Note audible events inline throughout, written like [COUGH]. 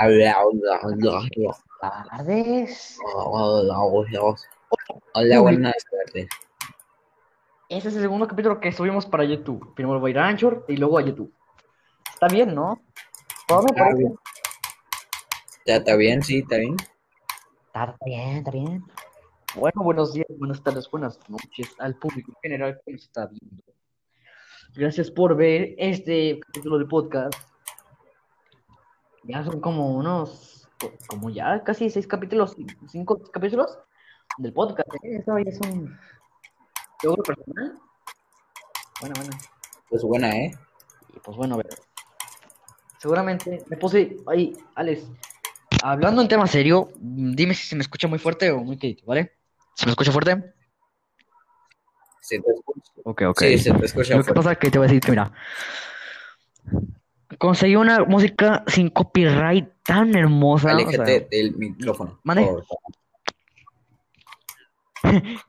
Hola, hola, hola, tardes. hola, hola. Hola, buenas tardes. Este es el segundo capítulo que subimos para YouTube. Primero va a ir a Anchor y luego a YouTube. Está bien, ¿no? Todo me Está parece. bien. ¿Ya está bien? Sí, está bien. Está bien, está bien. Bueno, buenos días, buenas tardes, buenas noches al público en general que nos está viendo. Gracias por ver este capítulo de podcast. Ya son como unos, como ya casi seis capítulos, cinco capítulos del podcast. ¿eh? Eso ya es un logro personal. Bueno, bueno. Pues buena, ¿eh? Y pues bueno, a ver. Seguramente me puse ahí, Alex. Hablando en tema serio, dime si se me escucha muy fuerte o muy quedito, ¿vale? ¿Se me escucha fuerte? Se te escucha. Ok, ok. Sí, se te escucha Lo que fuerte. pasa es que te voy a decir que, mira, conseguí una música sin copyright tan hermosa. o sea, Aléjate del micrófono. ¿Mande? [LAUGHS]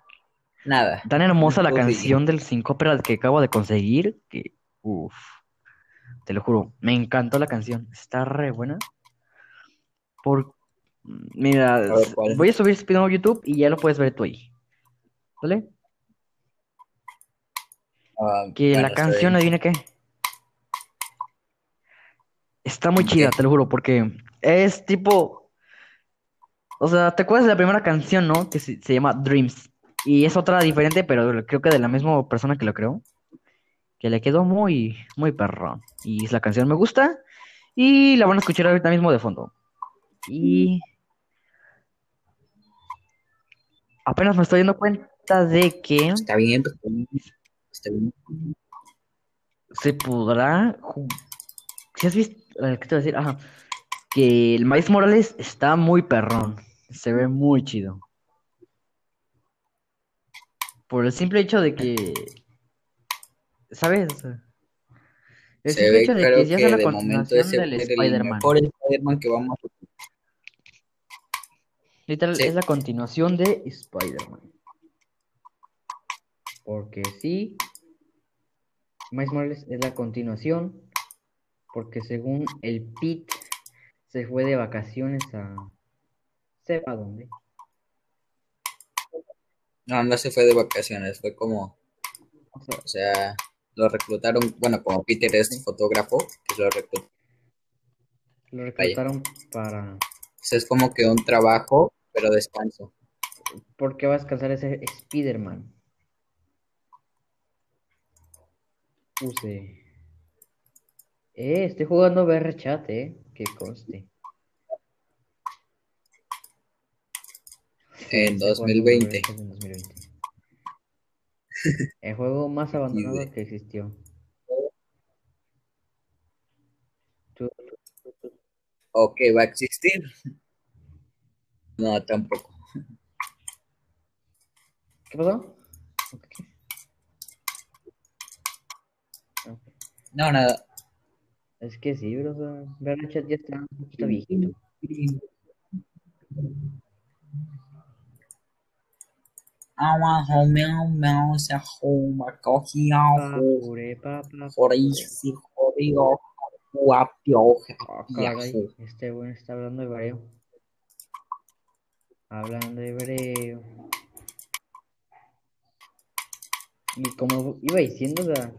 Nada. tan hermosa la canción del sin copyright que acabo de conseguir que, uff, te lo juro, me encantó la canción. Está re buena. Por, mira, voy a subir este video a YouTube y ya lo puedes ver tú ahí. ¿Vale? Ah, Que la canción, adivina qué. Está muy chida, te lo juro, porque es tipo. O sea, ¿te acuerdas de la primera canción, no? Que se, se llama Dreams. Y es otra diferente, pero creo que de la misma persona que lo creó. Que le quedó muy, muy perrón. Y la canción me gusta. Y la van a escuchar ahorita mismo de fondo. Y. Apenas me estoy dando cuenta de que Está bien, está bien. Se podrá. Si has visto. Eh, ¿Qué te voy a decir? Ajá. Que el Miles Morales está muy perrón. Se ve muy chido. Por el simple hecho de que. ¿Sabes? El Se simple ve, hecho de que ya que sea la continuación del Spider-Man. Spider-Man que vamos a Literal, Sí. es la continuación de Spider-Man. Porque sí, Miles Morales es la continuación. Porque según el Pete se fue de vacaciones a. ¿Sepa dónde? No, no se fue de vacaciones, fue como, O sea, o sea, lo reclutaron, bueno, como Peter es fotógrafo, pues lo reclutaron. lo reclutaron para. O sea, es como que un trabajo, pero descanso. ¿Por qué va a descansar ese Spider-Man? Puse. Eh, estoy jugando VR Chat, eh. Que conste. En estoy jugando 2020. VR Chat en 2020. [LAUGHS] El juego más abandonado que existió. ¿O que va a existir? No, tampoco. ¿Qué pasó? No, nada. Es que sí, bro. o sea, Chat ya está un poquito viejito. Awa, homeo, meo, se joma, cogía, Papure, papá. jorisi, jodido, guapio, Ah, este bueno está hablando hebreo. Hablando hebreo. Y como iba diciendo, o sea,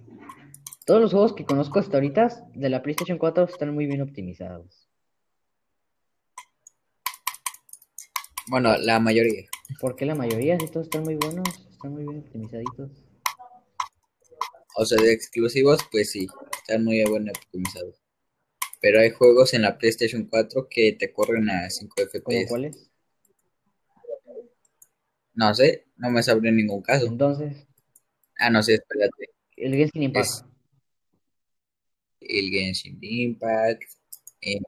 todos los juegos que conozco hasta ahorita de la PlayStation 4 están muy bien optimizados. Bueno, la mayoría. Porque la mayoría, sí, todos están muy buenos, están muy bien optimizaditos. O sea, de exclusivos, pues sí, están muy bien optimizados. Pero hay juegos en la PlayStation 4 que te corren a 5 ¿Como FPS. cuáles? No sé, no me sabré ningún caso. Entonces, Ah, no sé, espérate. el Genshin Impact. Es el Genshin Impact. em,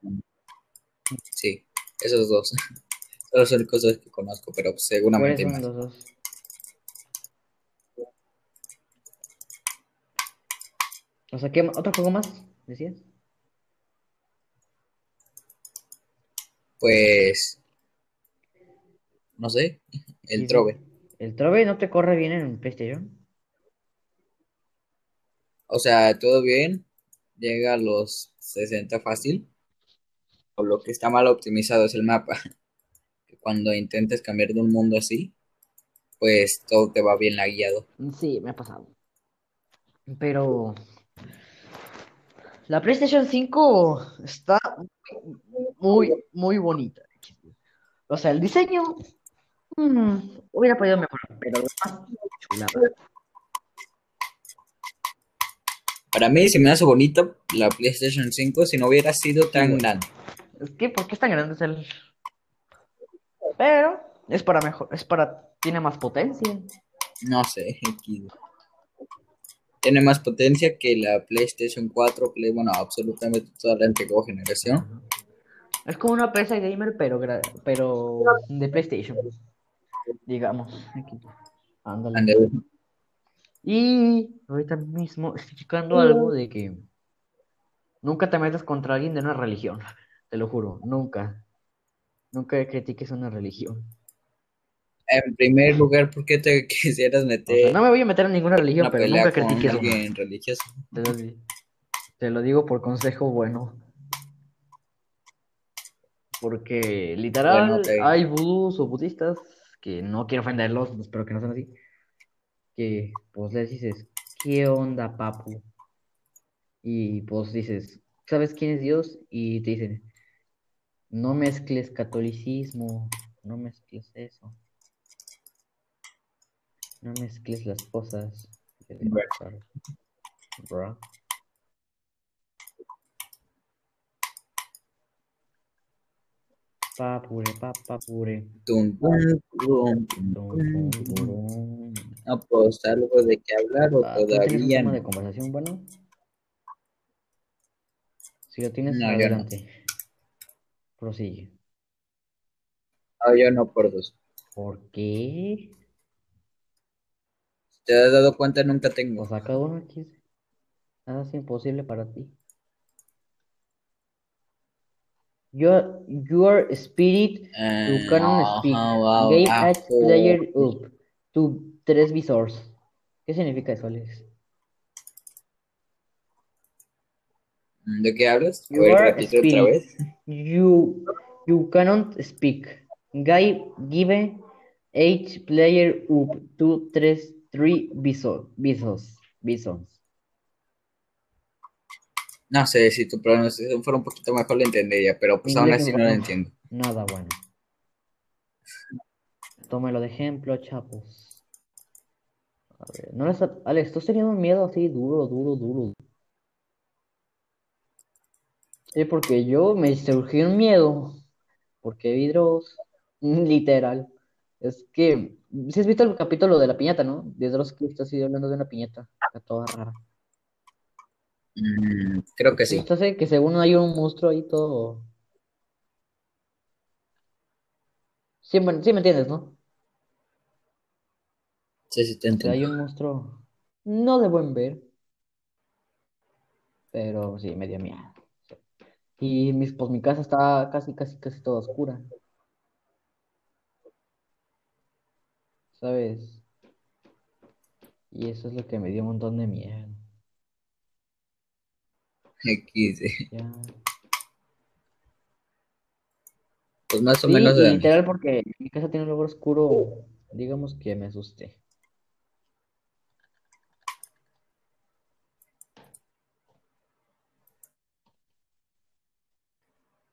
sí, esos dos. [LAUGHS] Son los únicos dos que conozco, pero ¿Cuáles seguramente son más. los dos? O sea, ¿qué otro juego más? ¿Decías? Pues, no sé, [LAUGHS] el Sí. Trove. ¿El Trove no te corre bien en PlayStation? O sea, todo bien, llega a los 60 fácil, O lo que está mal optimizado es el mapa. [LAUGHS] Cuando intentes cambiar de un mundo así, pues todo te va bien lagueado. Sí, me ha pasado. Pero la PlayStation 5 está muy, muy bonita. O sea, el diseño mm, hubiera podido mejorar, pero Para mí se me hace bonito la PlayStation 5 si no hubiera sido tan grande. Es que, ¿por qué es tan grande? Es el... Pero es para mejor, es para, tiene más potencia. No sé. Tiene más potencia que la PlayStation 4, Play, bueno, absolutamente toda la antigua generación. Es como una PC gamer, pero, pero de PlayStation, digamos. Aquí. Ándale. Y ahorita mismo estoy checando algo de que nunca te metas contra alguien de una religión. [LAUGHS] Te lo juro, nunca. Nunca critiques una religión. En primer lugar, ¿por qué te [LAUGHS] quisieras O sea, meter no me voy a meter en ninguna religión, pero nunca critiques alguien religioso? Te lo, di- te lo digo por consejo bueno. Porque literal Bueno, hay vudús o budistas que no quiero ofenderlos, espero que no sean así. Que pues les dices, ¿qué onda, papu? Y pues dices, ¿sabes quién es Dios? Y te dicen, no mezcles catolicismo, no mezcles eso. No mezcles las cosas. Bro. Papure, papapure. No, pues algo de qué hablar o Ah, ¿tú tienes un todavía tema de no. conversación bueno? Si lo tienes, No, no. adelante. Prosigue. No, yo no por dos. ¿Por qué? ¿Te has dado cuenta? Nunca tengo. Sea, cada uno aquí nada es imposible para ti. Your, your spirit to canon speak. Ajá, wow. Game Ah, oh. player up to tres visors. ¿Qué significa eso, Alex? ¿De qué hablas? A You ver, are repite otra vez. You you cannot speak. Guy give each player up to tres three viso- visos visons. No sé, si tu pronunciación fuera un poquito mejor lo entendería, pero pues aún así no lo entiendo. Nada bueno. Tómelo de ejemplo, chapos. A ver, no les ha- Alex, ¿tú has tenido un miedo así duro, duro, duro? Sí, porque yo me surgió un miedo. Porque vi Dross, [LAUGHS] literal. Es que, si has visto el capítulo de la piñata, ¿no? De Dross que está así hablando de una piñata, está toda rara. Mm, creo que sí. Entonces, que según hay un monstruo ahí todo. Sí, me- sí me entiendes, ¿no? Sí, sí, te entiendo. hay un monstruo no de buen ver, pero sí, me dio miedo. Y mis, pues mi casa está casi, casi, casi toda oscura. ¿Sabes? Y eso es lo que me dio un montón de miedo. Eh. Ya. Pues más o Sí, menos. literal porque mi casa tiene un lugar oscuro, digamos que me asusté.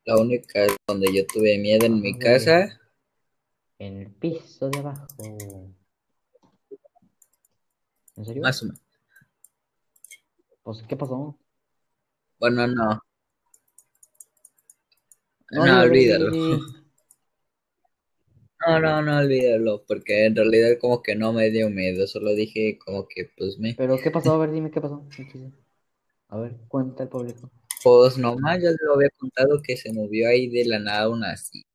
La única es donde yo tuve miedo en mi casa. En el piso de abajo. ¿En serio? Más o menos. Pues, ¿qué pasó? Bueno, no. No, No, olvídalo. [LAUGHS] No, no, no, olvídalo, porque en realidad como que no me dio miedo, solo dije como que pues me... Pero, ¿qué pasó? A ver, dime qué pasó. A ver, cuenta el público. Pues nomás ya lo había contado que se movió ahí de la nada una así.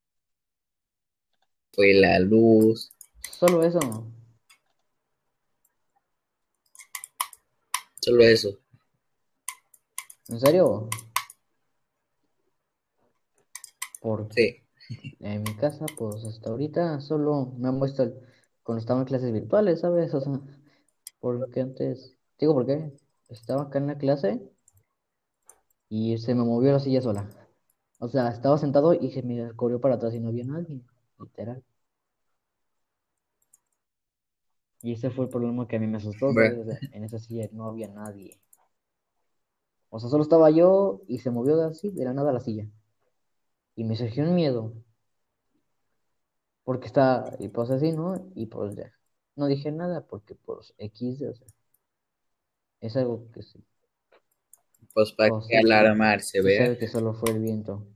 Fue la luz, Solo eso. solo eso. ¿En serio? Porque Sí, en mi casa, pues hasta ahorita solo me han puesto cuando estaba en clases virtuales, ¿sabes? O sea, porque antes, digo, ¿por qué? Estaba acá en la clase y se me movió la silla sola. O sea, estaba sentado y se me corrió para atrás y no había nadie, literal. Y ese fue el problema que a mí me asustó, en esa silla no había nadie. O sea, solo estaba yo y se movió de así, de la nada la silla. Y me surgió un miedo. Porque está, y pues así, ¿no? Y pues ya. No dije nada porque pues X, o sea. Es algo que sí. Pues para Oh, que sí. alarmarse, Se vea. sabe que solo fue el viento.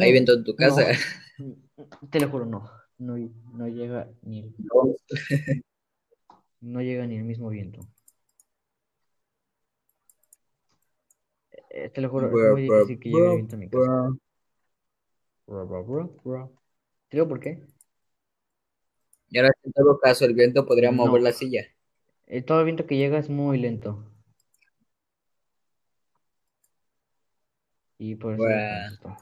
¿Hay viento en tu casa? No, te lo juro, no. No, no llega ni el, [LAUGHS] No. no llega ni el mismo viento. Eh, te lo juro, es Bra, muy difícil que llegue el viento a mi casa. ¿Te digo por qué? Y ahora, en todo caso, el viento podría No. mover la silla. Eh, todo el viento que llega es muy lento. Y por eso.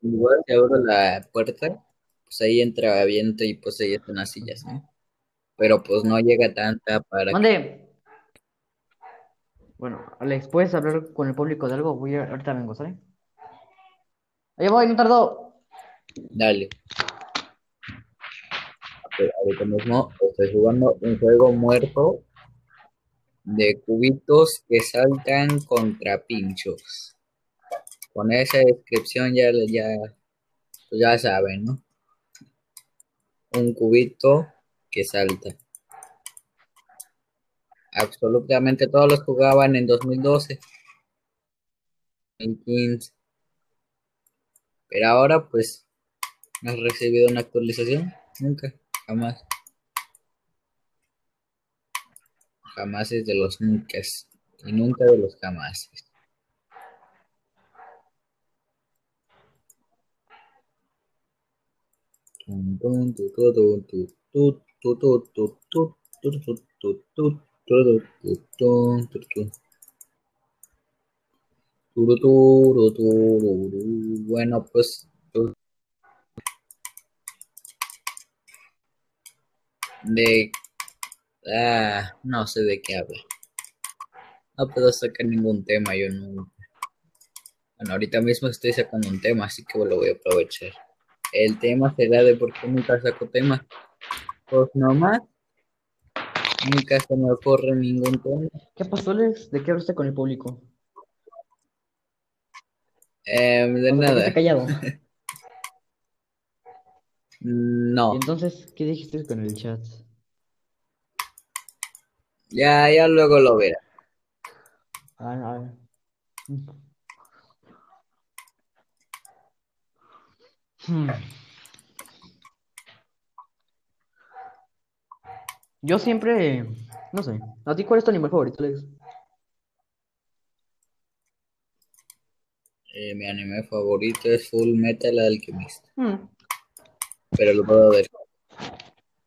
Igual si abro la puerta, pues ahí entra viento y pues ahí están las sillas, ¿no? Pero pues no llega tanta para que... Mande. Bueno, Alex, ¿puedes hablar con el público de algo? Voy a... Ahorita vengo, ¿sale? Ahí voy, no tardó. Dale. Ok, ahorita mismo estoy jugando un juego muerto de cubitos que saltan contra pinchos. Con esa descripción ya, ya, pues ya saben, ¿no? Un cubito que salta. Absolutamente todos los jugaban en 2012, 2015. Pero ahora, pues, ¿no has recibido una actualización? Nunca, jamás. Jamás es de los nunca y nunca de los jamás. Bueno, pues de ah, no sé de qué habla. No puedo sacar ningún tema, yo no. Bueno, ahorita mismo estoy sacando un tema, así que lo voy a aprovechar. El tema será de por qué nunca saco tema. Pues nomás, nunca se me ocurre ningún tema. ¿Qué pasó, Alex? ¿De qué hablaste con el público? Eh, de O sea, ¿te nada, callado. [LAUGHS] no, Y entonces, ¿qué dijiste con el chat? ya, ya luego lo verá. Ah, ah. Hmm. Yo siempre, no sé. ¿A ti cuál es tu animal favorito, Alex? Eh, mi anime favorito es Full Metal Alchemist, Hmm. Pero lo puedo ver.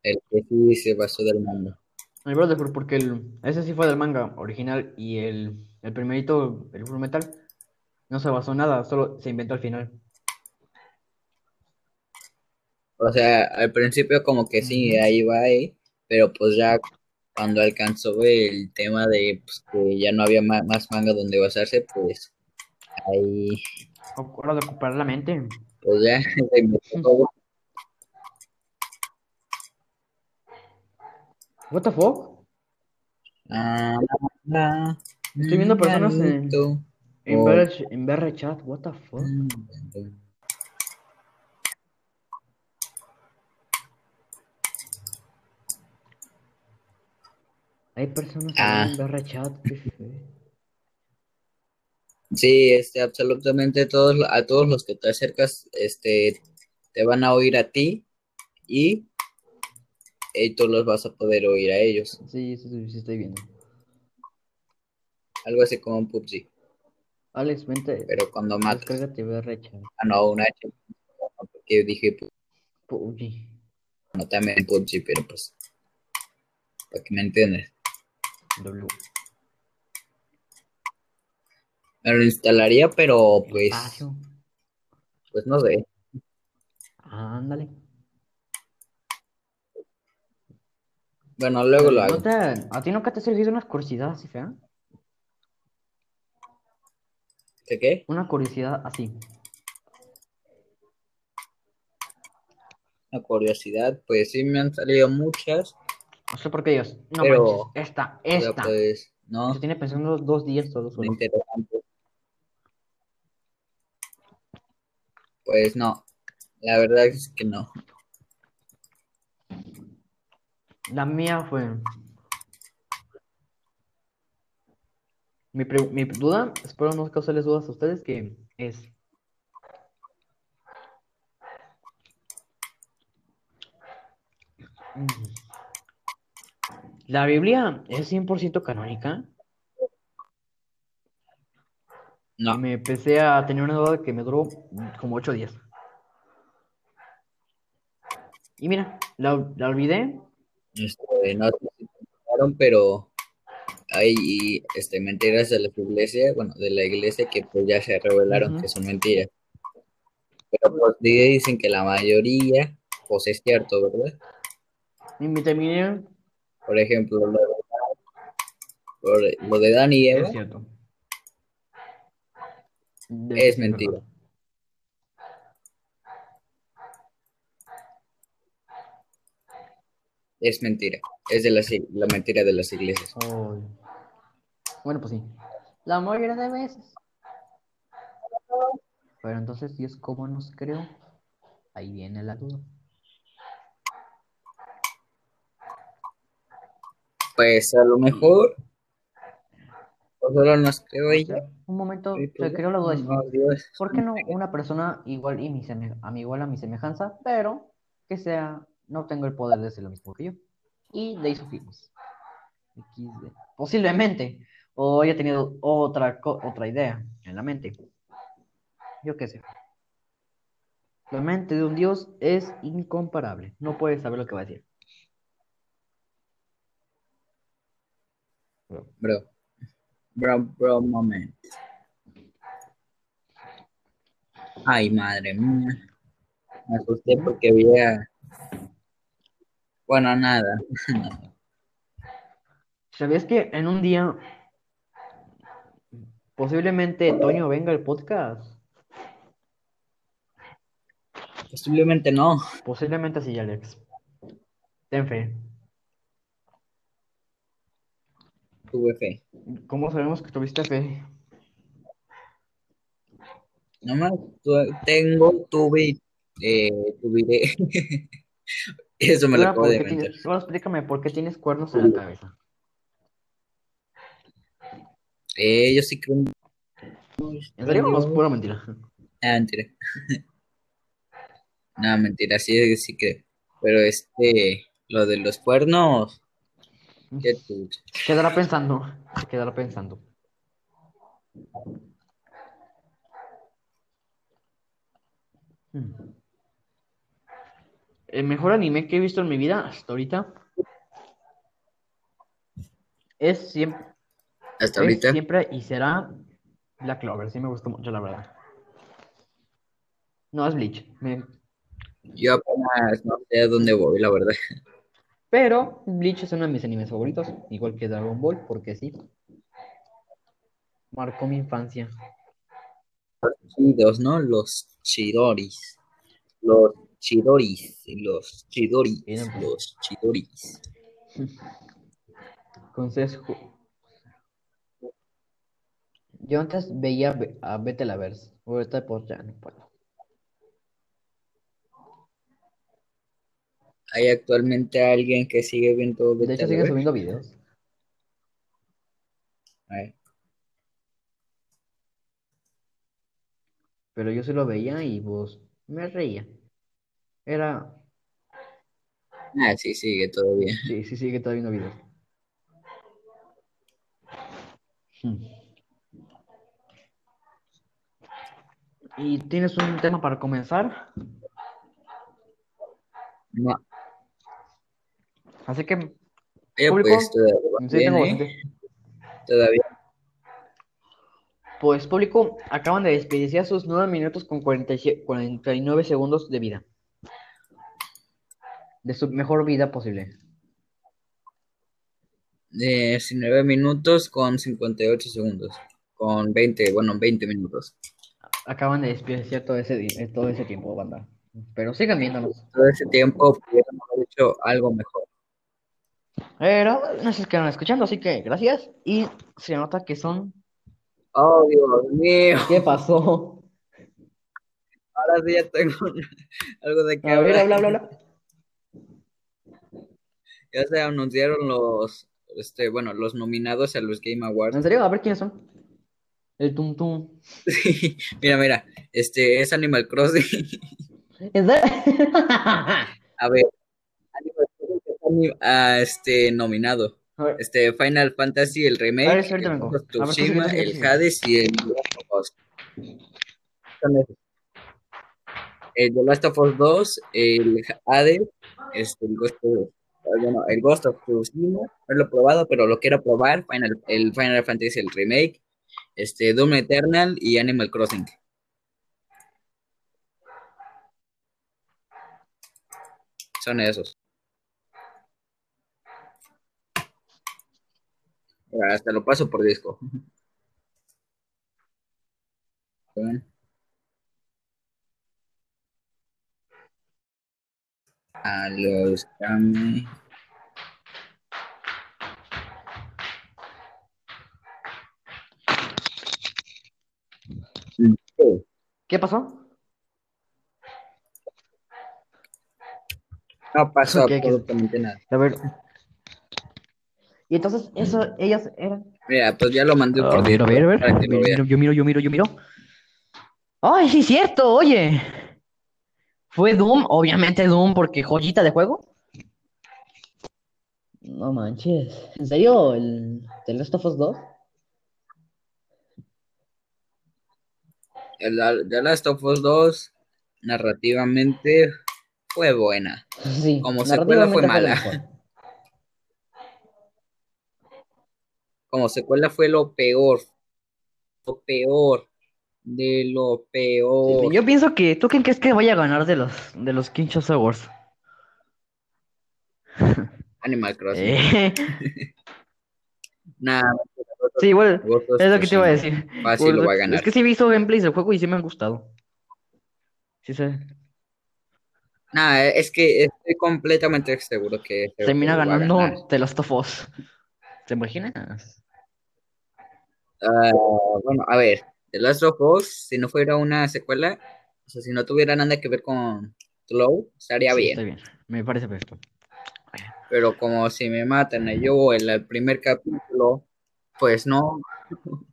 El que sí se basó del manga. El Brotherhood, porque el, ese sí fue del manga original y el, el primerito, el Full Metal, no se basó en nada, solo se inventó al final. O sea, al principio como que sí, ahí va ahí, pero pues ya cuando alcanzó el tema de pues, que ya no había ma- más manga donde basarse, pues ahí, Hora de ocupar la mente. pues ya se inventó todo. What the fuck? Ah, ah, Estoy viendo personas en, en, Oh. En BR chat, what the fuck? Hay personas Ah. en BR chat. Sí, este, absolutamente todos, a todos los que te acercas, este, te van a oír a ti y, y tú los vas a poder oír a ellos. Sí, sí, sí, estoy viendo. Algo así como un PUBG, Alex, vente, pero cuando matas. descárgate BR chat. Ah, no, un H. Porque dije, PUBG. no también PUBG, pero pues, para que me entiendas. W. Me lo instalaría, pero pues, Espacio. pues no sé. Ándale. Bueno, luego lo ¿No hago. te- ¿A ti nunca te ha surgido una curiosidad así fea? ¿De qué? Una curiosidad así. Una curiosidad, pues sí me han salido muchas, No sé por qué Dios. No Pero- manches. Esta, esta. pues no, Se tiene pensando dos días solo. no solo. interesante. Pues no, la verdad es que no. La mía fue. Mi, pre- mi duda, espero no causarles dudas a ustedes, que es. ¿La Biblia es 100% canónica? No, Me empecé a tener una duda que me duró como ocho días. Y mira, la, la olvidé. Este, no pero hay este, mentiras de la iglesia, bueno, de la iglesia que pues ya se revelaron que son mentiras. Pero pues dicen que la mayoría, pues es cierto, ¿verdad? Y me terminé. Por ejemplo, lo de, por- lo de Dan y Eva Es cierto. es mentira. Es mentira. Es de las, la mentira de las iglesias. Bueno, pues sí. La mayoría de veces. Pero entonces, Dios, ¿cómo nos creó? Ahí viene la duda. Pues a lo mejor, o solo nos creo O ella. sea, un momento, se pues, creó la duda. no, Dios. ¿Por qué no una persona igual y mi seme- a mi igual a mi semejanza, pero que sea, no tengo el poder de ser lo mismo que yo? Y de ahí sufrimos. XD. Posiblemente. O haya tenido otra, otra idea en la mente. Yo qué sé. La mente de un Dios es incomparable. No puedes saber lo que va a decir. Bro. Bro, bro, moment. Ay, madre mía. Me asusté porque había. Bueno, nada. ¿Sabías que en un día posiblemente Toño venga al podcast? Posiblemente no. Posiblemente sí, Alex. Ten fe. Tuve fe. ¿Cómo sabemos que tuviste fe? No más. Tengo, tuve. Eh, tuviré. [LAUGHS] Eso me lo acabo ¿por de inventar. explícame por qué tienes cuernos en la cabeza. Eh, yo sí creo. en- ¿En serio o es pura mentira? Ah, mentira. [LAUGHS] No, mentira, sí, sí creo. Pero este, lo de los cuernos, qué. Quedará pensando. Quedará pensando. Hmm. El mejor anime que he visto en mi vida hasta ahorita es siempre, Hasta es ahorita, siempre y será Black Clover. Sí me gustó mucho, la verdad. No es Bleach. me- yo apenas no sé a dónde voy, la verdad. Pero Bleach es uno de mis animes favoritos, igual que Dragon Ball, porque sí. Marcó mi infancia. Chidos, ¿no? Los chidoris. Los chidoris. Los chidoris. Los chidoris. Consejo. Yo antes veía a Vete la Verse. Ahorita pues ya no puedo. ¿Hay actualmente alguien que sigue viendo De Vete hecho Ver? subiendo videos. Ay, Pero yo sí lo veía y pues me reía. Era. Ah, sí, sigue todavía. Sí, sí, sigue todavía viendo videos. Hmm. ¿Y tienes un tema para comenzar? No, Así que, eh, ¿Público? pues todavía sí, tengo ¿eh? Todavía. Pues público, acaban de despedirse a sus 9 minutos con 47 49 segundos de vida. De su mejor vida posible. 19 minutos con 58 segundos. Con 20, bueno, 20 minutos. Acaban de desperdiciar todo ese, eh, todo ese tiempo, banda. Pero sigan viéndonos. Todo ese tiempo pudieron haber hecho algo mejor. Pero no se quedaron escuchando, así que gracias. Y se nota que son. Oh, Dios mío. ¿Qué pasó? Ahora sí ya tengo [LAUGHS] algo de que A ver, hablar. habla, habla, habla. Ya se anunciaron los, este, bueno, los nominados a los Game Awards. ¿En serio? A ver quiénes son. El Tum Tum. [LAUGHS] Sí, mira, mira, este es Animal Crossing. ¿En serio? [LAUGHS] A ver, Animal Crossing está ah, este, nominado. Este, Final Fantasy, el ver, remake, el vengo. Ver, el. Hades y el Last of Us. El The Last of Us 2, el Hades, este, el Ghost of, bueno, el Ghost of Tsushima, no lo he probado, pero lo quiero probar, Final, el Final Fantasy, el remake, este, Doom Eternal y Animal Crossing. Son esos. Hasta lo paso por disco. [LAUGHS] A los Grammy. ¿Qué pasó? No pasó absolutamente nada. A ver. Y entonces, eso, ellas eran. Mira, pues ya lo mandé A por ver, a ver, a ver. Miro, vean. yo miro, yo miro, yo miro. ¡Ay, sí, cierto! Oye. ¿Fue Doom? Obviamente Doom, porque joyita de juego. No manches. ¿En serio? ¿El The Last of Us 2? El The Last of Us 2, narrativamente, fue buena. [LAUGHS] Sí, Como secuela fue mala. mejor. Como secuela fue lo peor. Lo peor. De lo peor. Yo pienso que. ¿Tú quién crees que vaya a ganar de los, de los Kinshasa Awards? [LAUGHS] Animal Crossing. Eh, [LAUGHS] Nah, sí, igual. Es lo que te iba a decir. Fácil lo va a ganar. Es que sí he visto gameplays del juego y sí me han gustado. Sí, sí. Nah, es que estoy completamente seguro que este Termina ganando The Last of Us. ¿Te imaginas? Ah, bueno, a ver, The Last of Us, si no fuera una secuela, o sea, si no tuviera nada que ver con Glow, estaría Sí, bien. está bien. Me parece perfecto. Pero como si me matan y yo en el primer capítulo, pues no. [LAUGHS]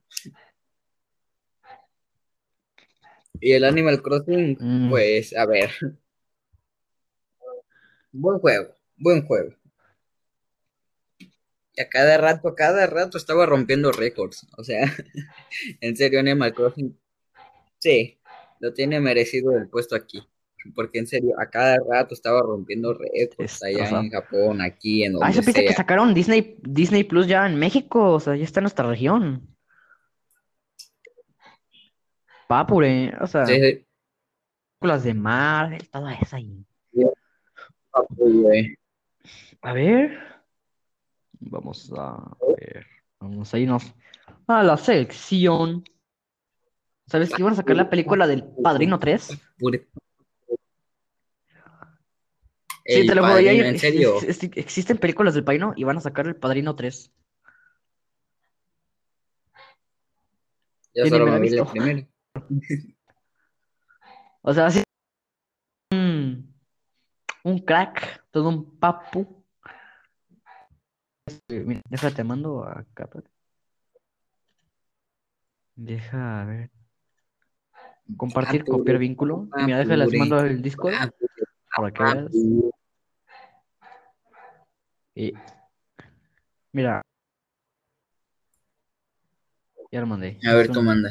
Y el Animal Crossing, Mm. pues, a ver. Buen juego, buen juego. Y a cada rato, a cada rato estaba rompiendo récords. O sea, [LAUGHS] en serio, Animal Crossing, sí, lo tiene merecido el puesto aquí. Porque en serio, a cada rato estaba rompiendo récords allá o sea- en Japón, aquí, en Ah, donde eso piensa que sacaron Disney, Disney Plus ya en México. O sea, ya está en nuestra región. Papure, o sea, Sí, sí. películas de Marvel, toda esa ahí. Ah, güey. A ver. Vamos a ver. Vamos a irnos a la sección. ¿Sabes que iban a sacar la película del Padrino 3? Pure- Sí, te lo en serio. ex- ex- existen películas del Padrino y van a sacar el Padrino 3. Yo solo me vi la primera. [LAUGHS] O sea, así un, un crack, todo un papu. Este, Mira, déjate, mando acá. pa- Deja, a ver. Compartir, copiar vínculo. Y mira, déjales papure, mando el Discord papure, para que veas. papure. Y mira. Ya lo mandé. A ver, un- manda.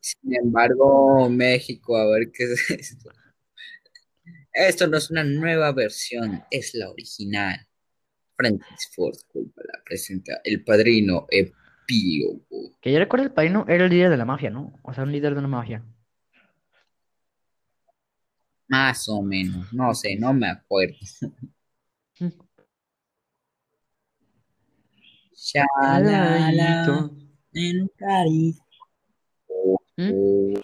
Sin embargo, México, a ver qué es esto. Esto no es una nueva versión, es la original. Francis Ford Coppola presenta El Padrino Epílogo. Que yo recuerdo el padrino era el líder de la mafia, ¿no? O sea, un líder de una mafia. Más o menos, no sé, no me acuerdo. Shalala, en Cariz. ¿Mm?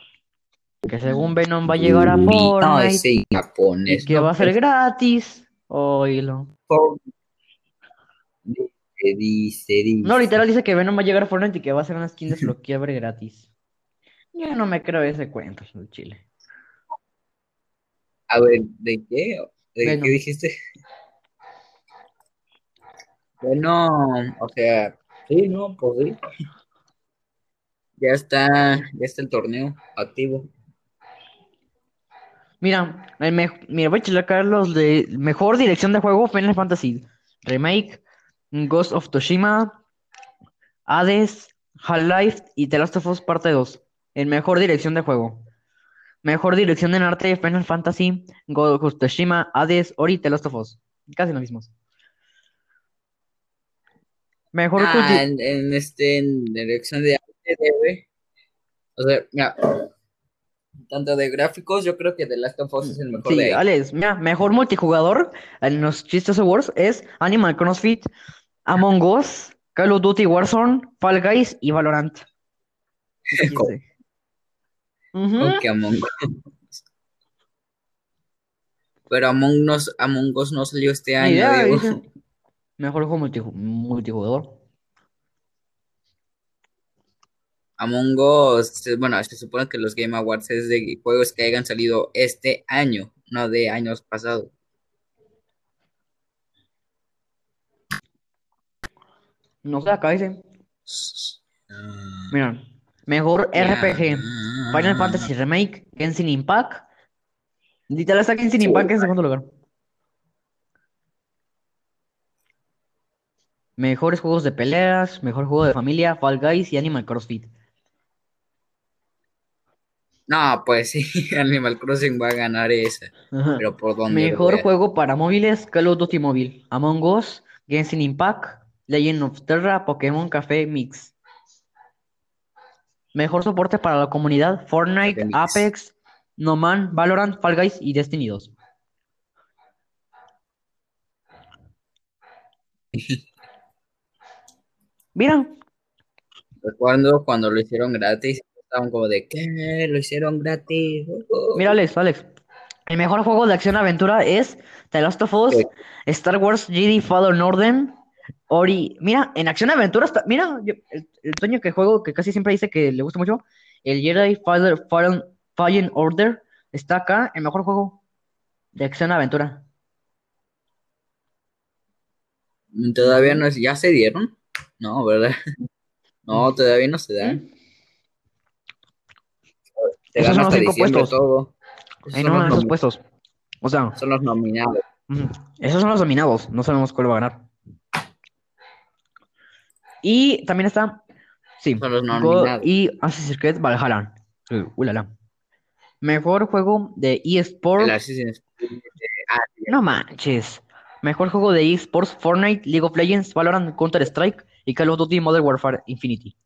Que según Venom va a llegar a No, Fortnite ese y japonés. que no, va a ser gratis. Oílo. Dice, dice, dice. No, literal dice que Venom va a llegar a Fortnite y que va a ser una skin desbloqueable gratis. Yo no me creo ese cuento, el chile. A ver, ¿de qué? ¿De Venom. qué dijiste? Bueno, o sea, sí, no, pues sí. Ya está, ya está el torneo activo. Mira, el me- mira, voy a los de mejor dirección de juego Final Fantasy Remake, Ghost of Tsushima, Hades, Half-Life y The Last of Us Parte 2. En mejor dirección de juego. Mejor dirección en arte Final Fantasy, Ghost of Tsushima, Hades, Ori, The Last of Us. Casi lo mismos. Mejor Ah, en, en este, en dirección de arte debe. O sea, mira, tanto de gráficos, yo creo que The Last of Us es el mejor Sí, de ahí. Alex, mira, mejor multijugador en los Chistes Awards es Animal CrossFit, Among Us, Call of Duty Warzone, Fall Guys y Valorant. [LAUGHS] Con Among Us. Pero Among Us, Among Us no salió este año, dice. Mejor juego multiju- multijugador. Among Us, bueno, se supone que los Game Awards es de juegos que hayan salido este año, no de años pasados. No sé, acá dice. Mira, mejor RPG. Final Fantasy Remake, Genshin Impact. Literal está Genshin Impact en segundo lugar. Mejores juegos de peleas, mejor juego de familia, Fall Guys y Animal CrossFit. No, pues sí, [LAUGHS] Animal Crossing va a ganar esa. Pero por dónde Mejor juego para móviles, Call of Duty Mobile, Among Us, Genshin Impact, Legend of Terra, Pokémon Café Mix. Mejor soporte para la comunidad, Fortnite. Apex, No Man, Valorant, Fall Guys y Destiny 2. [LAUGHS] Mira, Recuerdo cuando lo hicieron gratis, estaban como de, ¿qué? Lo hicieron gratis. Mira Alex, Alex. El mejor juego de acción aventura es The Last of Us. Star Wars Jedi Fallen Order, Ori. Mira, en acción aventura está. Mira, yo- el, el Toño que juego, que casi siempre dice que le gusta mucho, el Jedi Fallen, Fallen, Fallen Order está acá, el mejor juego de acción aventura. Todavía no es, ¿ya se dieron? No, ¿verdad? [LAUGHS] No, todavía no se dan. Te Esos son los cinco puestos. todo. Esos son no, los esos nomi- puestos. O sea, son los nominados. esos son los dominados, no sabemos cuál va a ganar. Y también está, sí, Go y Assassin's Creed Valhalla. Uh, ulala. Mejor juego de eSports. No manches. Mejor juego de eSports, Fortnite, League of Legends, Valorant, Counter-Strike y Call of Duty Modern Warfare Infinity.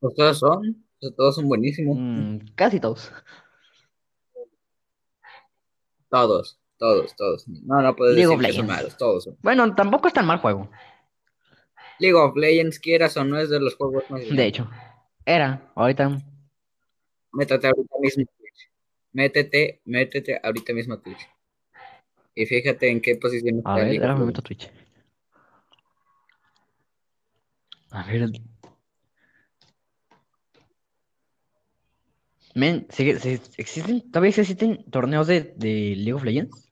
pues todos son, pues todos son buenísimos. Mm, casi todos. Todos, todos, todos. No, no puedes League decir que son malos, todos son. Bueno, tampoco es tan mal juego. League of Legends, quieras o no, es de los juegos más De hecho, era. Ahorita. Métete ahorita mismo a Twitch. Métete, métete ahorita mismo a Twitch. Y fíjate en qué posición A está ver, League ahora of me Legends. meto a Twitch. A ver. Men, ¿sigue- se- ¿existen, todavía existen torneos de, de League of Legends?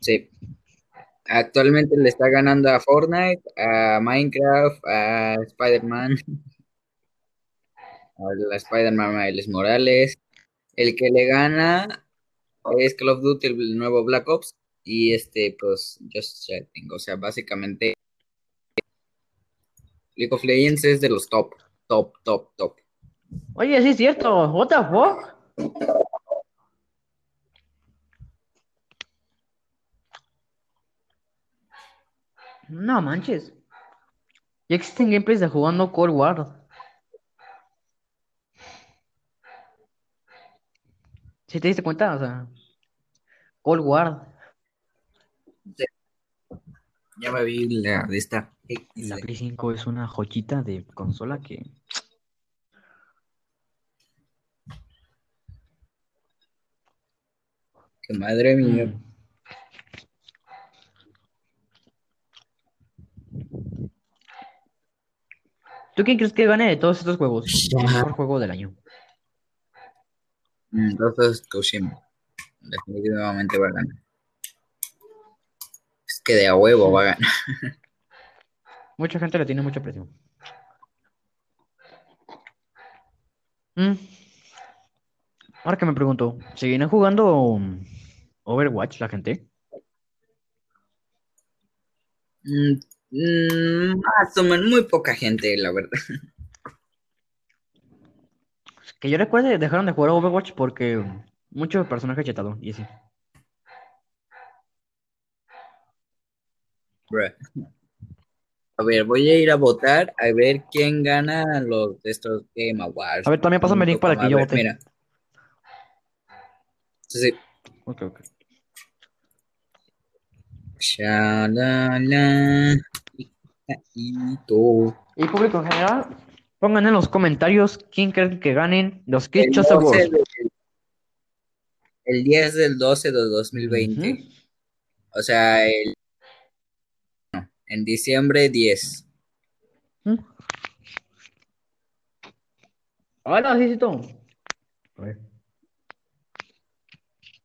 Sí. Actualmente le está ganando a Fortnite, a Minecraft, a Spider-Man, [LAUGHS] a Spider-Man Miles Morales. El que le gana es Call of Duty, el nuevo Black Ops. Y este, pues, Just Chatting. O sea, básicamente, League of Legends es de los top, top, top, top. Oye, sí es cierto. What the fuck? No manches. Ya existen gameplays de jugando Cold War. ¿Sí te diste cuenta? O sea, Cold War. Ya me vi la de esta. La Play 5 es una joyita de consola que. Que madre mía. Mm. ¿Tú quién crees que gane de todos estos juegos? [LAUGHS] El mejor juego del año. Mm, Entonces, Tsushima. Definitivamente va a ganar. Es que de a huevo va a ganar. [LAUGHS] Mucha gente le tiene mucha presión. Mm. Ahora que me pregunto, ¿seguirán jugando Overwatch la gente? Mm, mm, más o menos, muy poca gente, la verdad. Que yo recuerde, dejaron de jugar Overwatch porque muchos personajes chetados y así. Bruh. A ver, voy a ir a votar a ver quién gana los de estos Game Awards. A ver, también pásame el link para que yo ver, vote. Mira. Sí, sí. Ok, ok. Shalala. Y público en general, pongan en los comentarios quién creen que ganen los 12 Awards. del- el 10 del 12 de 2020. Ujú. O sea, el, no, en diciembre 10. ¿Mm? Hola, Cisito. A ver.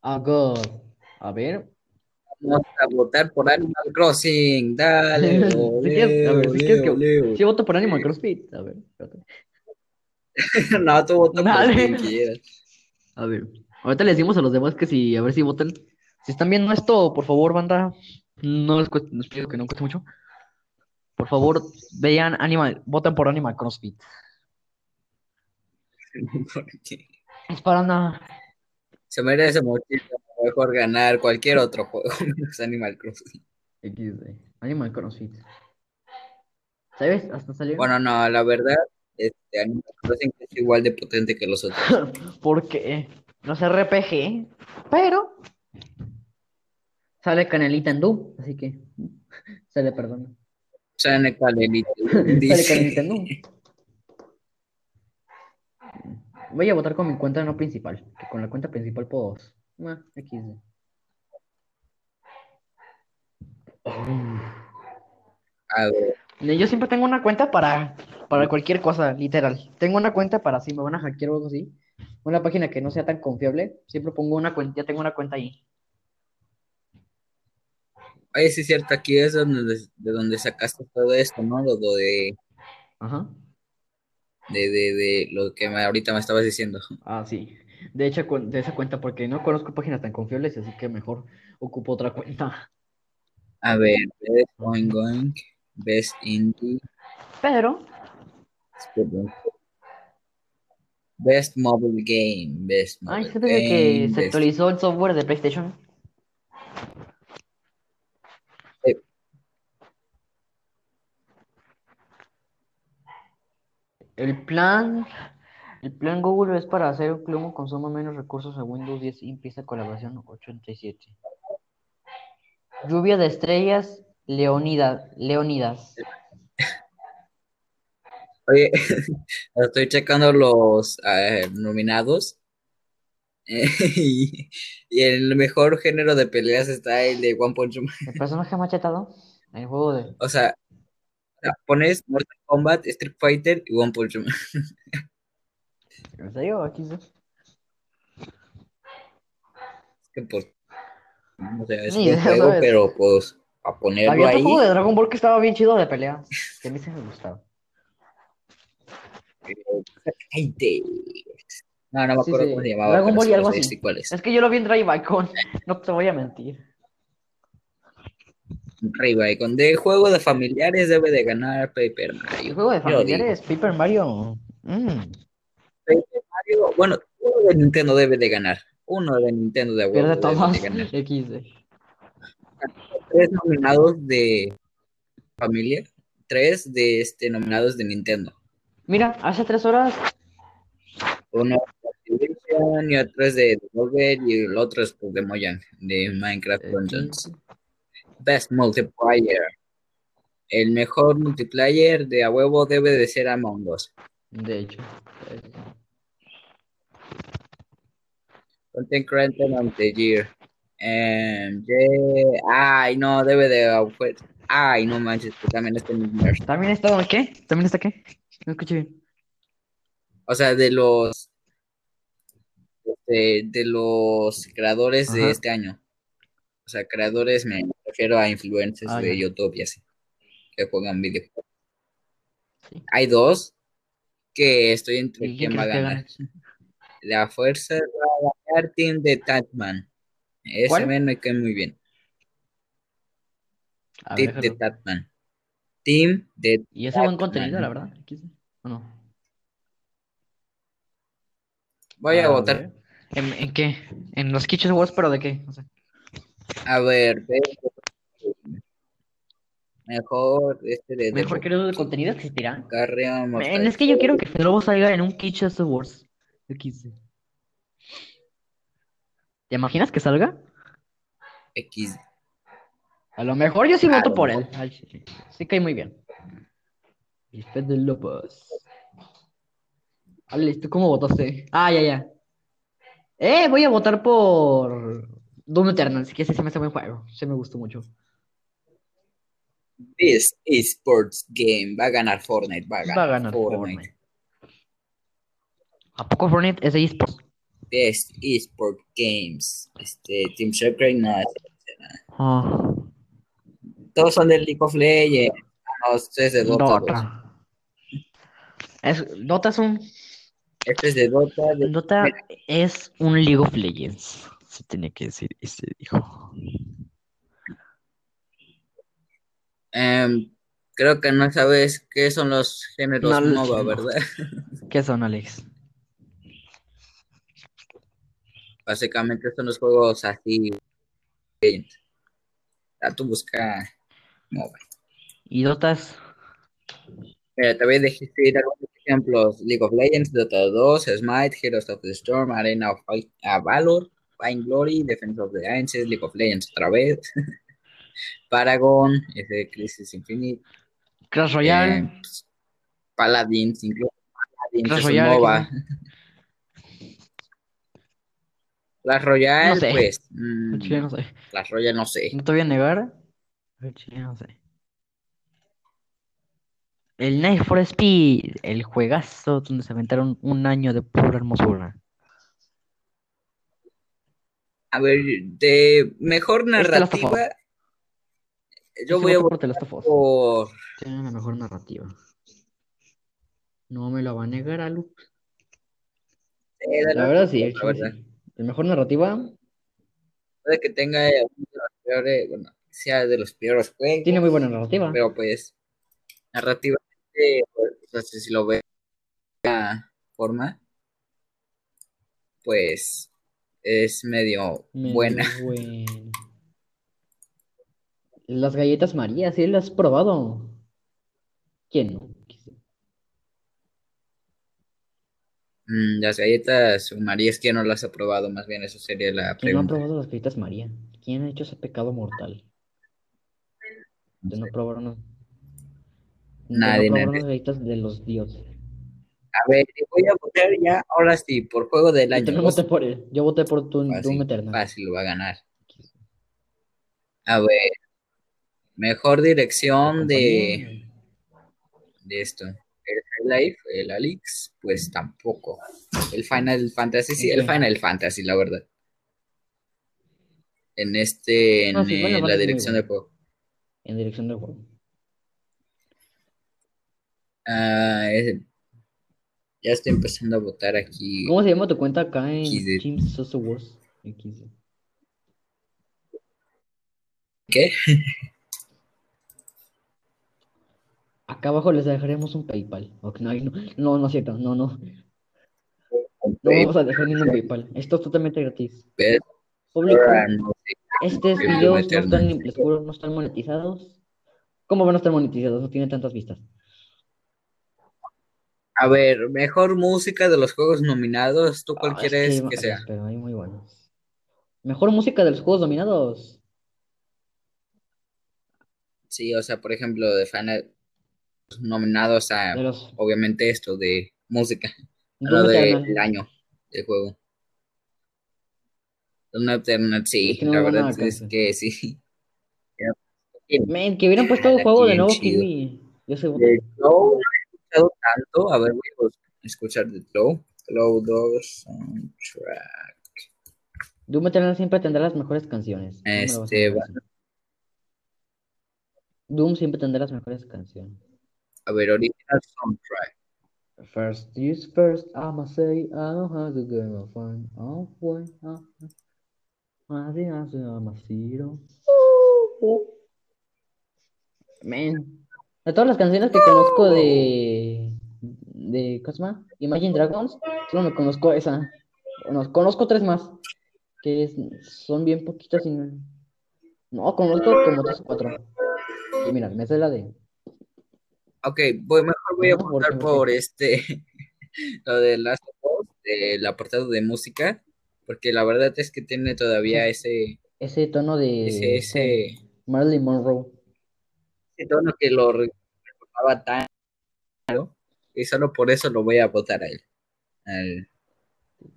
Ah. A ver. Vamos a votar por Animal Crossing. Dale, [LAUGHS] Si quieres- a ver, si que-. Sí, voto por Animal CrossFit. A ver. [LAUGHS] No, tú vota por quien quieras. A ver. Ahorita le decimos a los demás que si, a ver si votan. Si están viendo esto, por favor, banda, no les, cueste- les pido que no cueste mucho. Por favor, vean Animal, voten por Animal CrossFit. [LAUGHS] Porque Es para nada. se merece muchísimo mejor ganar cualquier otro juego [LAUGHS] menos Animal Crossing. XD. Animal CrossFit. ¿Sabes? Hasta salió. Bueno, no, la verdad, este Animal Crossing es igual de potente que los otros. [LAUGHS] Porque no es RPG, pero sale Canelita en Doom, así que se le perdona. Sale Canelita, Sale. Canelita en Doom. [LAUGHS] Voy a votar con mi cuenta no principal, que con la cuenta principal puedo. XD. A ver, Yo siempre tengo una cuenta para, para cualquier cosa, literal. Tengo una cuenta para si me van a hackear o algo así. Una página que no sea tan confiable. Siempre pongo una cuenta, ya tengo una cuenta ahí. oye, sí es cierto, aquí es donde, de donde sacaste todo esto, ¿no? Lo de, Ajá. de, de, de lo que me- ahorita me estabas diciendo. Ah, sí. De hecho, de esa cuenta, porque no conozco páginas tan confiables, así que mejor ocupo otra cuenta. A ver, Best Going Going, Best Indie, Pero, Best Mobile Game, Best ay, Mobile fíjate que Game, se Best- actualizó el software de PlayStation. Sí. El plan, el plan Google es para hacer un plomo consuma menos recursos a Windows 10 y empieza colaboración 87. Lluvia de estrellas, Leonidas, Leonidas. Oye, [LAUGHS] estoy checando los eh, nominados. eh, [LAUGHS] y, y el mejor género de peleas está el de One Punch Man. El personaje machetado, el juego de... O sea, pones Mortal Kombat, Street Fighter y One Punch Man. [LAUGHS] Aquí sí. Que por- o sea, es Ni un juego, ¿sabes? pero pues a ponerlo Había otro ahí. juego de Dragon Ball que estaba bien chido de pelea. Que a mí sí me gustaba. Ay, de- No, no me Sí, acuerdo sí. cómo se llamaba. Dragon pero Ball sí y algo así. sí cuál es. Es que yo lo vi en Drive Icon, no te voy a mentir. Rey con de juego de familiares debe de ganar Paper El Mario. juego de Yo digo. familiares, Paper Mario. mm, Mario, bueno, uno de Nintendo debe de ganar. Uno de Nintendo de pierde todas. de. [LAUGHS] Tres nominados de familia, tres de este nominados de Nintendo. Mira, hace tres horas. Uno de y otro es de Devolver y el otro es pues, de Mojang, de Minecraft Dungeons. Best Multiplayer. El mejor multiplayer de a huevo debe de ser Among Us. De hecho. eh, Content Creator of the Year. Em, yeah. Ay, no, debe de. pues, Ay, no manches, que también está en el. ¿También está qué? ¿También está qué? No escuché bien. O sea, de los. De, de los creadores de Ajá. este año. O sea, creadores me refiero a influencers Ah, de. YouTube y así. Que juegan videojuegos. Sí. Hay dos que estoy entre ¿Y quién va a ganar. La fuerza va a ganar Team de Tatman. Ese ¿Cuál? men me cae muy bien. A ver, Team de. Tatman. Team de Y ese buen contenido, la verdad. ¿O no? Voy a votar. ¿En, en qué? ¿En los Kitchen Wars, pero de qué? O sea, A ver, ve- mejor este de mejor Devo- creador de contenido existirá. Carrion, Men, es que yo quiero que Lobo salga en un Kitchen Wars. Yo quise. ¿Te imaginas que salga? X. A lo mejor yo sí voto por él. Sí, cae muy bien. Y. Alex, ¿tú cómo votaste? Ah, ya, ya. Eh, voy a votar por Doom Eternal, así que ese se me hace buen juego. Se me gustó mucho. This esports game va a ganar Fortnite. Va a ganar, Va a ganar Fortnite. Fortnite. ¿A poco Fortnite es de esports? Best esport games. Este, Team Secret, no. Ah, Todos son del League of Legends. No, este es de Dota. Dota. Es, Dota es un Este es de Dota. de- Dota es un League of Legends. Se tenía que decir y se dijo. Em, creo que no sabes qué son los géneros No, MOBA, no. ¿verdad? [LAUGHS] ¿Qué son, Alex? Básicamente son los juegos así. Ya tú busca MOBA. ¿Y Dota es? Mira, te voy a decir algunos ejemplos: League of Legends, Dota 2, Smite, Heroes of the Storm, Arena of ah, Valor, Fine Glory, Defense of the Ancients, League of Legends otra vez, [LAUGHS] Paragon, ese Crisis Infinite, Clash Royale. eh, pues, Paladins, incluso Paladins es un Royale, MOBA. [LAUGHS] Clash Royale, No sé. pues, mm, chile no sé. Clash Royale no sé. No te voy a negar. Chile no sé. El Night for Speed, el juegazo donde se aventaron un año de pura hermosura. A ver, de mejor Este narrativa, yo voy a por votar The Last of Us. por Tiene la mejor narrativa. No me lo va a negar a Luke. eh, La verdad sí, la verdad. sí. Mejor narrativa Puede que tenga uno de los peores, bueno, sea de los peores juegos, tiene muy buena narrativa. pero pues narrativamente, pues, o sea, si lo ve de esa forma, pues es medio Medio buena. buena. Las galletas María, ¿sí las has probado? ¿Quién no? Mm, las galletas Marías que no las ha probado, más bien eso sería la ¿Quién no ha pregunta. probado las galletas María? ¿Quién ha hecho ese pecado mortal? De no probar una- de no Nadie, probar nadie. unas galletas de los dioses. A ver, voy a votar ya, ahora sí, por juego del Yo año. no Pues, voté por él. Yo voté por Doom fácil, Eternal. fácil, lo va a ganar. A ver, mejor dirección de, de esto. El Life, el Alex, pues tampoco. El Final Fantasy, sí, ¿En el? Final Fantasy, la verdad. En este, en No, sí, eh, Final la dirección del juego. En dirección del juego. Ah, es- ya estoy empezando a votar aquí. ¿Cómo se llama tu cuenta acá en XD. Team Social Wars? XD. ¿Qué? [LAUGHS] Acá abajo les dejaremos un PayPal. No, no, no, no es cierto. No, no. No vamos a dejar ningún PayPal. Esto es totalmente gratis. Público. Estos videos no Eternal. están, les juro, no están monetizados. ¿Cómo van a estar monetizados? No tienen tantas vistas. A ver, mejor música de los juegos nominados. ¿Tú cuál Ah, es quieres que que sea? pero hay muy buenos. Mejor música de los juegos dominados. Sí, o sea, por ejemplo, de Final nominados a, los obviamente, esto de música, lo del año del juego. Doom Eternal, sí, Es que no la verdad es que sí. Que hubieran [LAUGHS] puesto Jala, juego de nuevo. Kiwi. Yo sé De Glow no he escuchado tanto. A ver, voy a escuchar de Glow. Glow 2 soundtrack. Doom Eternal siempre tendrá las mejores canciones. Este, eso. Doom siempre tendrá las mejores canciones. A ver, original soundtrack. First things first, I'ma say I know how to get my fun. Oh, boy, oh, I think I say I'm a zero. Man. De todas las canciones que conozco de. de. ¿Cómo se llama? Imagine Dragons, solo me conozco esa. Bueno, conozco tres más. Que es- son bien poquitas y no. No, conozco como tres o cuatro. Y mira, me sé la de. Ok, voy, mejor voy a Ajá, ¿por votar por este, [LAUGHS] lo de Last of Us, del apartado de música, porque la verdad es que tiene todavía ese, Ese tono de. ese, ese, Marilyn Monroe. ese tono que lo re- recordaba tan claro, y solo por eso lo voy a votar a él, al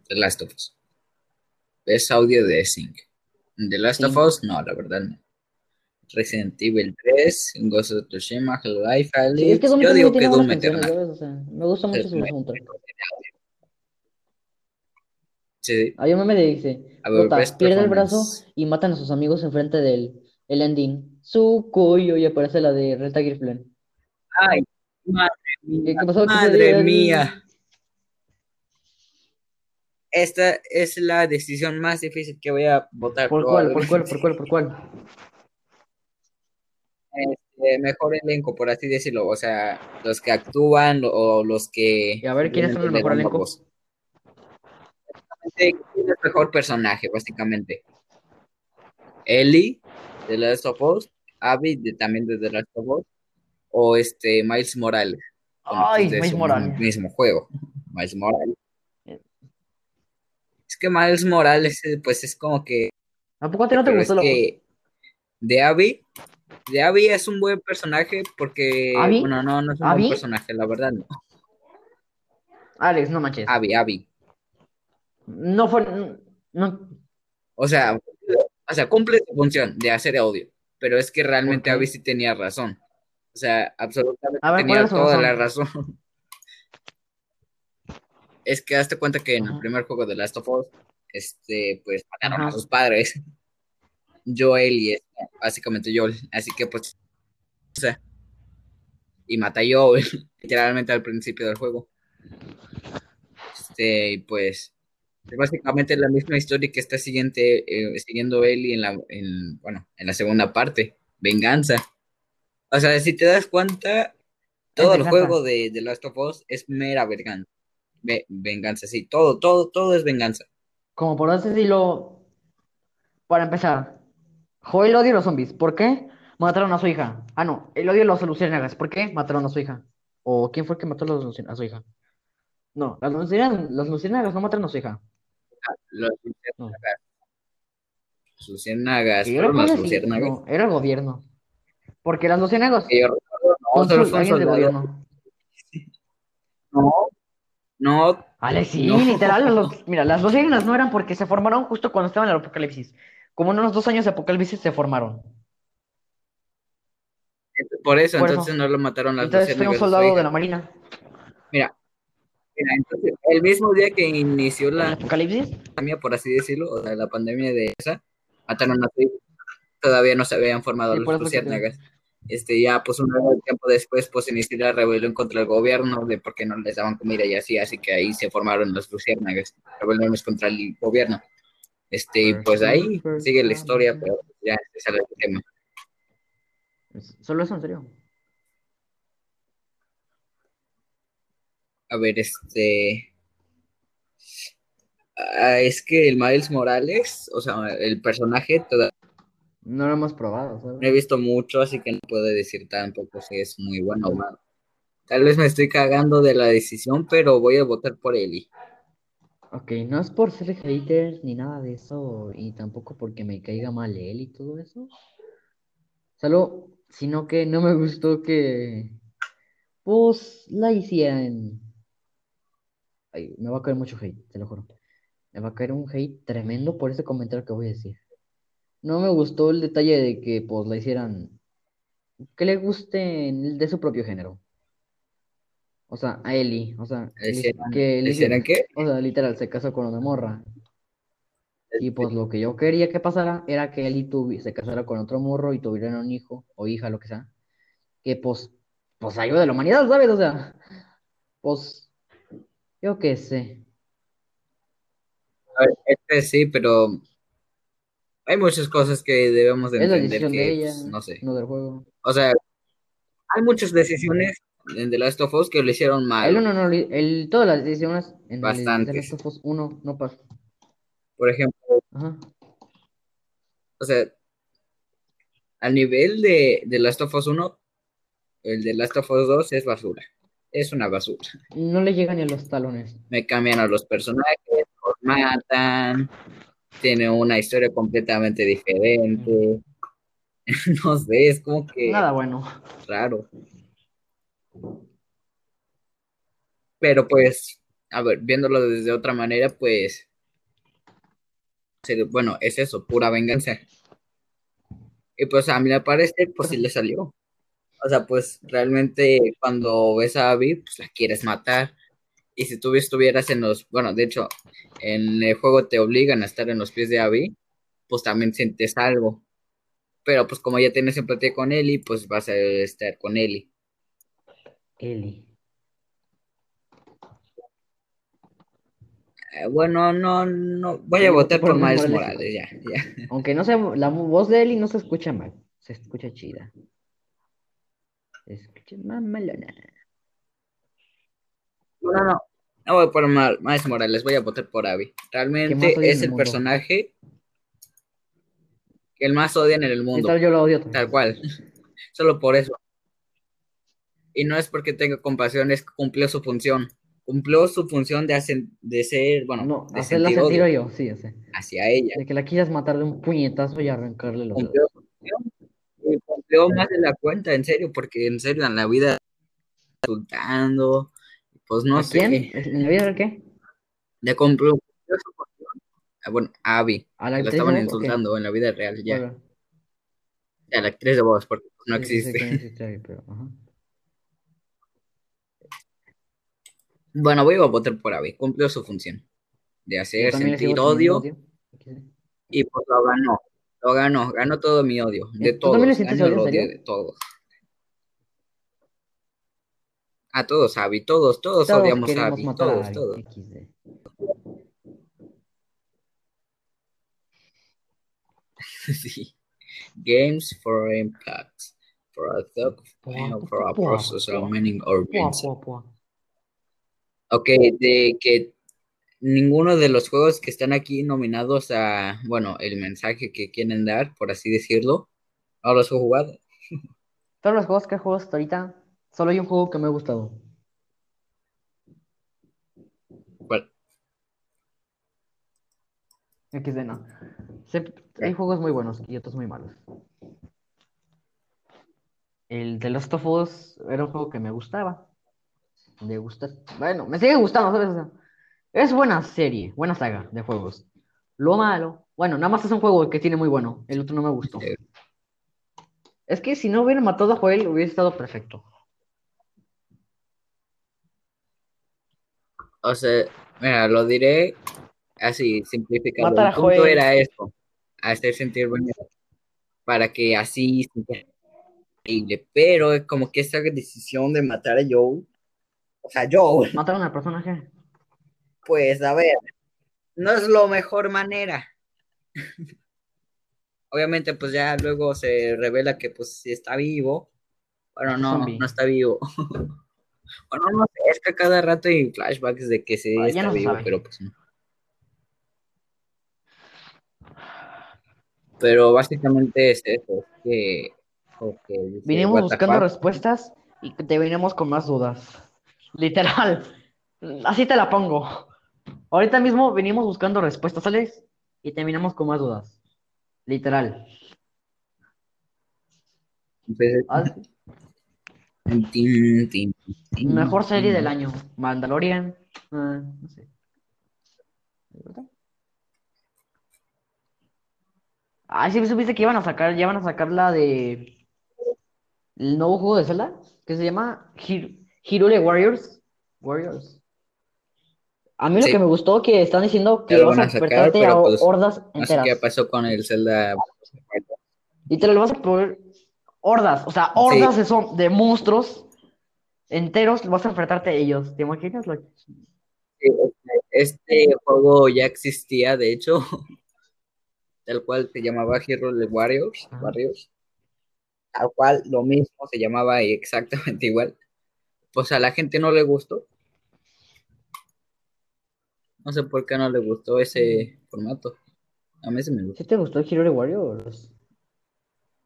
The Last of Us. Es audio de Sync. The Last of. Us, no, la verdad no. Resident Evil 3, Ghost of Tsushima, Half-Life, Sí, es que Yo digo que Doom Eternal. O sea, me gusta mucho Es su soundtrack. Sí, Hay un meme dice, A ver, Prota, best pierde el brazo y matan a sus amigos enfrente del el ending. Su cuyo y aparece la de Renta Girlfriend. Ay, madre ¿Qué, mía, madre mía. Esta es la decisión más difícil que voy a votar ¿Por cuál? ¿Por cuál? ¿Por cuál? ¿Por cuál? Este, mejor elenco, por así decirlo. O sea, los que actúan o los que Y a ver, ¿quiénes son le mejor elenco? voz. ¿quién es el mejor personaje, básicamente? Ellie, de The Last of Us, Abby, de, también de The Last of Us, o este Miles Morales, pues Ay, de Miles Morales. mismo juego, Miles Morales. Es que Miles Morales, eh, pues es como que, ¿A poco a ti no te es gustó que de Abby, de Abby es un buen personaje porque, ¿Abby? bueno, no, no es un ¿Abby? buen personaje, la verdad no. Alex, no manches. Abby, Abby. No fue. No. O sea, o sea, cumple su función de hacer audio, pero es que realmente. Abby sí tenía razón. O sea, absolutamente A ver, ¿cuál tenía toda razón? la razón. Es que hazte cuenta que en el primer juego de Last of Us, este, pues mataron Ajá. a sus padres. Joel y este, básicamente Joel. Así que pues, o sea, y mata a Joel, [LAUGHS] literalmente al principio del juego. Este, y pues, es básicamente la misma historia que está siguiente, eh, siguiendo Ellie en la, en, bueno, en la segunda parte, Venganza. O sea, si te das cuenta, todo el juego de, de Last of Us es mera venganza. Ve- venganza, sí, todo, todo, todo es venganza. Como por así decirlo. Para empezar, Joel odia a los zombies. ¿Por qué? Mataron a su hija. Ah, no. El odio a los luciérnagas. ¿Por qué? Mataron a su hija. ¿O quién fue el que mató a, los a su hija? No, las luciérnagas, los luciérnagas no mataron a su hija. Los luciérnagas, luciérnagas, Que yo fueron las sí, luciérnagas. no, era el gobierno. Porque las luciérnagas yo recuerdo, no, son del gobierno. No, no, Ale, sí, No. literal. los- mira, las luciérnagas no eran porque se formaron justo cuando estaban en el apocalipsis. Como en unos dos años de apocalipsis se formaron. por eso, Por entonces eso. no lo mataron las Entonces fue un soldado de la marina. Mira, mira, entonces, el mismo día que inició ¿El la apocalipsis? pandemia, por así decirlo, o sea, la pandemia de esa, mataron a su hija. Todavía no se habían formado Sí, te- luciérnagas. Este, ya, pues, un tiempo después, pues, inició la rebelión contra el gobierno de por qué no les daban comida y así, así que ahí se formaron las luciérnagas, rebeliones contra el gobierno. Este, y pues ahí sigue la historia, pero ya, ese es el tema. Solo eso, en serio. A ver, este. ah, es que el Miles Morales, o sea, el personaje, No lo hemos probado, ¿sabes? no he visto mucho, así que no puedo decir tampoco si es muy bueno o malo. Tal vez me estoy cagando de la decisión, pero voy a votar por Eli. Ok, no es por ser hater ni nada de eso, y tampoco porque me caiga mal él y todo eso. Solo sino que no me gustó que, pues, la hicieran. Ay, me va a caer mucho hate, te lo juro. Me va a caer un hate tremendo por ese comentario que voy a decir. No me gustó el detalle de que, pues, la hicieran que le guste de su propio género. O sea, a Ellie, o sea, ¿Le li- hicieran, que le hicieran qué? o sea, literal, se casó con una morra. Y pues lo que yo quería que pasara era que Ellie tuvi- se casara con otro morro y tuvieran un hijo o hija, lo que sea. Que pues, pues ayude a la humanidad, ¿sabes? O sea, pues, yo qué sé. A ver, Este sí, pero hay muchas cosas que debemos de Es la entender decisión que, de ella, pues, no sé. no del juego. O sea, hay muchas decisiones en The Last of Us que lo hicieron mal. El uno no, li- el, todas las decisiones en el The. Last of Us 1 no pasa. Por ejemplo, Ajá. o sea, al nivel de, de Last of Us 1, el de Last of Us 2 es basura. Es una basura. No le llegan ni a los talones. Me cambian a los personajes, los matan, tiene una historia completamente diferente. [LAUGHS] No sé, es como que Nada bueno. raro. Pero pues, a ver, viéndolo desde otra manera, pues, bueno, es eso, pura venganza. Y pues a mí me parece, pues sí le salió. O sea, pues realmente cuando ves a Abby, pues la quieres matar. Y si tú estuvieras en los, bueno, de hecho, en el juego te obligan a estar en los pies de Abby, pues también sientes algo. Pero pues como ya tienes empatía con Ellie, pues vas a estar con Ellie. Eli. Eh, bueno, no, no, voy a votar por por Miles Morales. Ya, ya. Aunque no sea, la voz de Eli no se escucha mal. Se escucha chida. Se escucha mamalona. No, no, no, no voy por Ma- Miles Morales, voy a votar por Abby. Realmente más es el personaje que el más odian en el ¿Qué mundo, tal yo lo odio? tal cual. [LAUGHS] Solo por eso. Y no es porque tenga compasión, es que cumplió su función. Cumplió su función de, hacer, de ser, bueno, No, de hacerla sentir sentir odio yo, sí, ese. hacia ella. De que la quieras matar de un puñetazo y arrancarle los dedos. Cumplió su función. Cumplió más de la cuenta, en serio, porque en serio en la vida insultando, pues no ¿A sé. quién? ¿En la vida del qué? Le cumplió, su función. Ah, bueno, a Abby. ¿A la actriz estaban de insultando en la vida real, ya. Bueno, A la actriz de voz, porque no sí, sí sé existe. no existe ahí, pero, ajá. Bueno, voy a votar por Abby. Cumplió su función de hacer sentir odio y pues lo ganó. Lo ganó, ganó todo mi odio, de ¿Eh, ¿Tú todos. también le sientes ganó el odio, en odio serio? de todos. A todos, Abby, todos, todos, Todos odiamos a Abby, a todos, Abby, todos. XD. [LAUGHS] sí. Games for impact, for a Pua, for a process of meaning or pua. Ok, de que ninguno de los juegos que están aquí nominados a, bueno, el mensaje que quieren dar, por así decirlo, no los he jugado. [LAUGHS] Todos los juegos que he jugado hasta ahorita, solo hay un juego que me ha gustado. ¿Cuál? XD no. Hay juegos muy buenos y otros muy malos. El de Last of Us era un juego que me gustaba. Me gusta. Bueno, me sigue gustando, ¿sabes? Es buena serie, buena saga de juegos. Lo malo, bueno, nada más es un juego que tiene muy bueno. El otro no me gustó. Es que si no hubiera matado a Joel, hubiera estado perfecto. O sea, mira, lo diré así, simplificado. Matar El punto Joel. era esto, hacer sentir bien, para que así. Pero es como que esa decisión de matar a Joel, o sea, Joel, Mataron al personaje. pues a ver, no es la mejor manera. Obviamente, pues ya luego se revela que pues sí está vivo. Bueno, no, zombie. no está vivo. [LAUGHS] Bueno, no sé, es que cada rato hay flashbacks de que sí está no vivo, sabe. pero pues no. Pero básicamente es eso, es que, Vinimos "What the buscando fuck". respuestas y te venimos con más dudas. Literal. Así te la pongo. Ahorita mismo venimos buscando respuestas, ¿sales? Y terminamos con más dudas. Literal. Ah, Mejor serie del año. Mandalorian. ah, no sé. Ah, sí, supiste que iban a sacar, ya van a sacar la de el nuevo juego de Zelda, que se llama Hir- Hyrule Warriors. Warriors. A mí lo que me gustó que están diciendo que vas van a sacar, a pues, hordas No sé qué enteras. pasó con el Zelda. Y te lo vas a poder hordas, o sea, hordas de, monstruos enteros, vas a enfrentarte a ellos. ¿Te imaginas? lo- Este juego ya existía, de hecho, [LAUGHS] tal cual se llamaba Hero Warriors, Ajá. Warriors. Tal cual, lo mismo se llamaba y exactamente [LAUGHS] igual. Pues a la gente no le gustó. No sé por qué no le gustó ese formato. A mí sí me gustó. ¿Sí te gustó Hyrule Warriors?